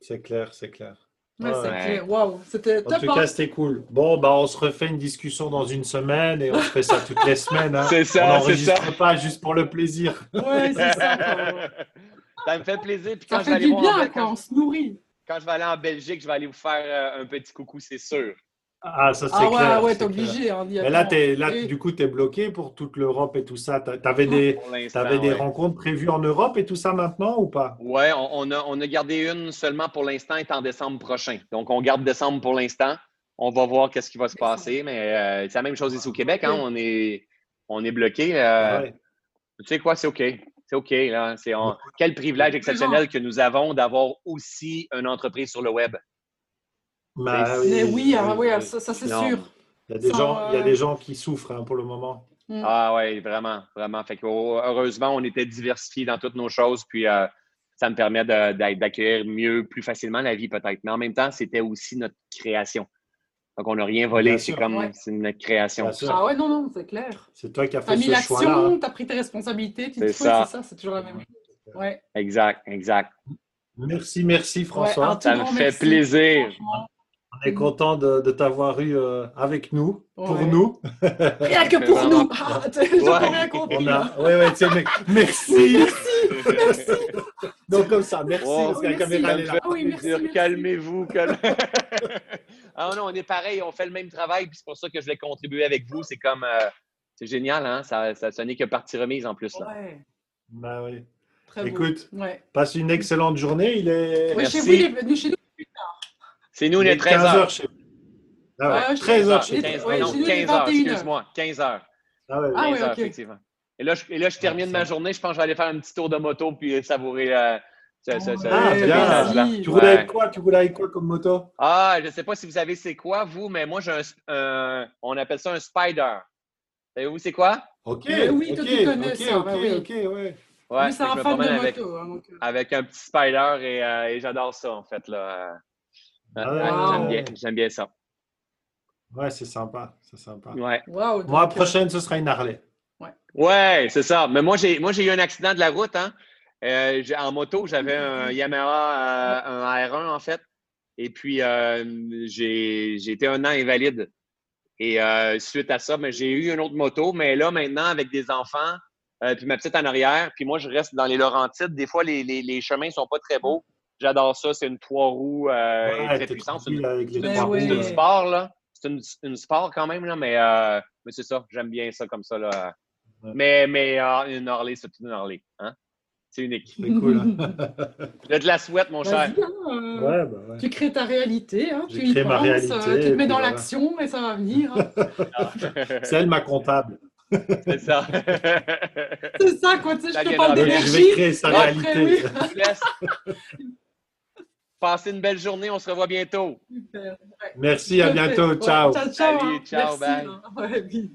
C'est clair, c'est clair. Ouais, c'est clair. Wow, c'était En tout cas, c'était cool. Bon, bah, on se refait une discussion dans une semaine et on se fait ça toutes les semaines. Hein. C'est ça, On n'enregistre pas juste pour le plaisir. Oui, c'est ça. Ça me fait plaisir. Puis quand ça fait du bien quand on se nourrit. Quand je vais aller en Belgique, je vais aller vous faire euh, un petit coucou, c'est sûr. Ah, ça c'est ah, clair. Ah ouais, t'es obligé. Hein, Mais là, es, là du coup, tu es bloqué pour toute l'Europe et tout ça. Tu avais des, avais des rencontres prévues en Europe et tout ça maintenant ou pas? Oui, on, a, on a gardé une seulement pour l'instant, est en décembre prochain. Donc, on garde décembre pour l'instant. On va voir qu'est-ce qui va se passer. Mais euh, c'est la même chose ici au Québec. Hein? On est, on est bloqué. Euh, tu sais quoi, c'est OK c'est OK. Là. C'est Quel privilège exceptionnel que nous avons d'avoir aussi une entreprise sur le web? Bah oui, oui, ah oui ça, c'est sûr. Il y, a des gens, il y a des gens qui souffrent hein, pour le moment. Mm. Ah oui, vraiment, vraiment. Fait que, heureusement, on était diversifiés dans toutes nos choses, puis euh, ça me permet d'accueillir mieux, plus facilement la vie peut-être. Mais en même temps, c'était aussi notre création. Donc, on n'a rien volé, c'est comme c'est une création. Ah ouais, non, non, c'est clair. C'est toi qui as fait ce choix-là. Tu as mis l'action, tu as pris tes responsabilités, tu te c'est ça, c'est toujours la même chose. Ouais. Exact, exact. Merci, merci François. ça me fait plaisir. On est content de, de t'avoir eu euh, avec nous, pour nous. Rien que pour nous. Ah, rien compris. On a... Ouais, ouais, tiens, mec. Merci. merci. Merci. Donc comme ça, merci. Oh, parce que la caméra est là. Oui, merci, Calmez-vous. Calme... ah non, on est pareil, on fait le même travail, puis c'est pour ça que je vais contribuer avec vous. C'est comme, euh, c'est génial, hein? Ça, ça, n'est que partie remise en plus. Là. Ouais. Ben oui. Très Écoute, ouais. passe une excellente journée. Il est. Oui, chez vous, il est venu chez nous. C'est nous, on est 13 h chez ah ouais, 13 h chez Non, 15 h excuse-moi. 15 h Ah ouais, ah ouais effectivement. Et là, je, et là, je termine ma journée. Je pense que je vais aller faire un petit tour de moto puis savourer. Euh, ça, ça, ça, ah, bien. Tu voulais avec quoi? Tu voulais avec quoi comme moto? Ah, je ne sais pas si vous savez c'est quoi, vous, mais moi, j'ai un, on appelle ça un Spider. Savez-vous c'est quoi? OK. oui, toi, tu connais ça. OK, oui. OK, ouais. Ouais, c'est un fan de avec, moto. Hein, avec un petit Spider et, euh, et j'adore ça, en fait. Là. Ah j'aime bien, ça. Ouais, c'est sympa. C'est sympa. Ouais. Moi, la prochaine, ce sera une Harley. Ouais, ouais c'est ça. Mais moi, j'ai moi j'ai eu un accident de la route. Hein. Euh, en moto, j'avais un Yamaha, euh, un R1 en fait. Et puis, euh, j'ai été un an invalide. Et suite à ça, ben, j'ai eu une autre moto, mais là, maintenant, avec des enfants, puis ma petite en arrière, puis moi, je reste dans les Laurentides. Des fois, les, les, les chemins ne sont pas très beaux. J'adore ça. C'est une trois roues très puissante. C'est une, sport, là. C'est une, une, sport quand même, là, mais, mais c'est ça. J'aime bien ça comme ça. Là. Mais, mais une Harley, c'est une Harley. Hein? C'est unique. C'est cool. Hein? Je te la souhaite, mon cher. Hein, ouais, bah ouais. Tu crées ta réalité. Hein? Tu y penses, réalité, euh, tu te mets dans l'action et ça va venir. c'est elle ma comptable. C'est ça. c'est ça, quoi. Tu sais, je te parle d'énergie. Je vais créer sa réalité. Oui. Passez une belle journée. On se revoit bientôt. Merci, à bientôt. Ciao. ciao, ciao. Salut, ciao, bye.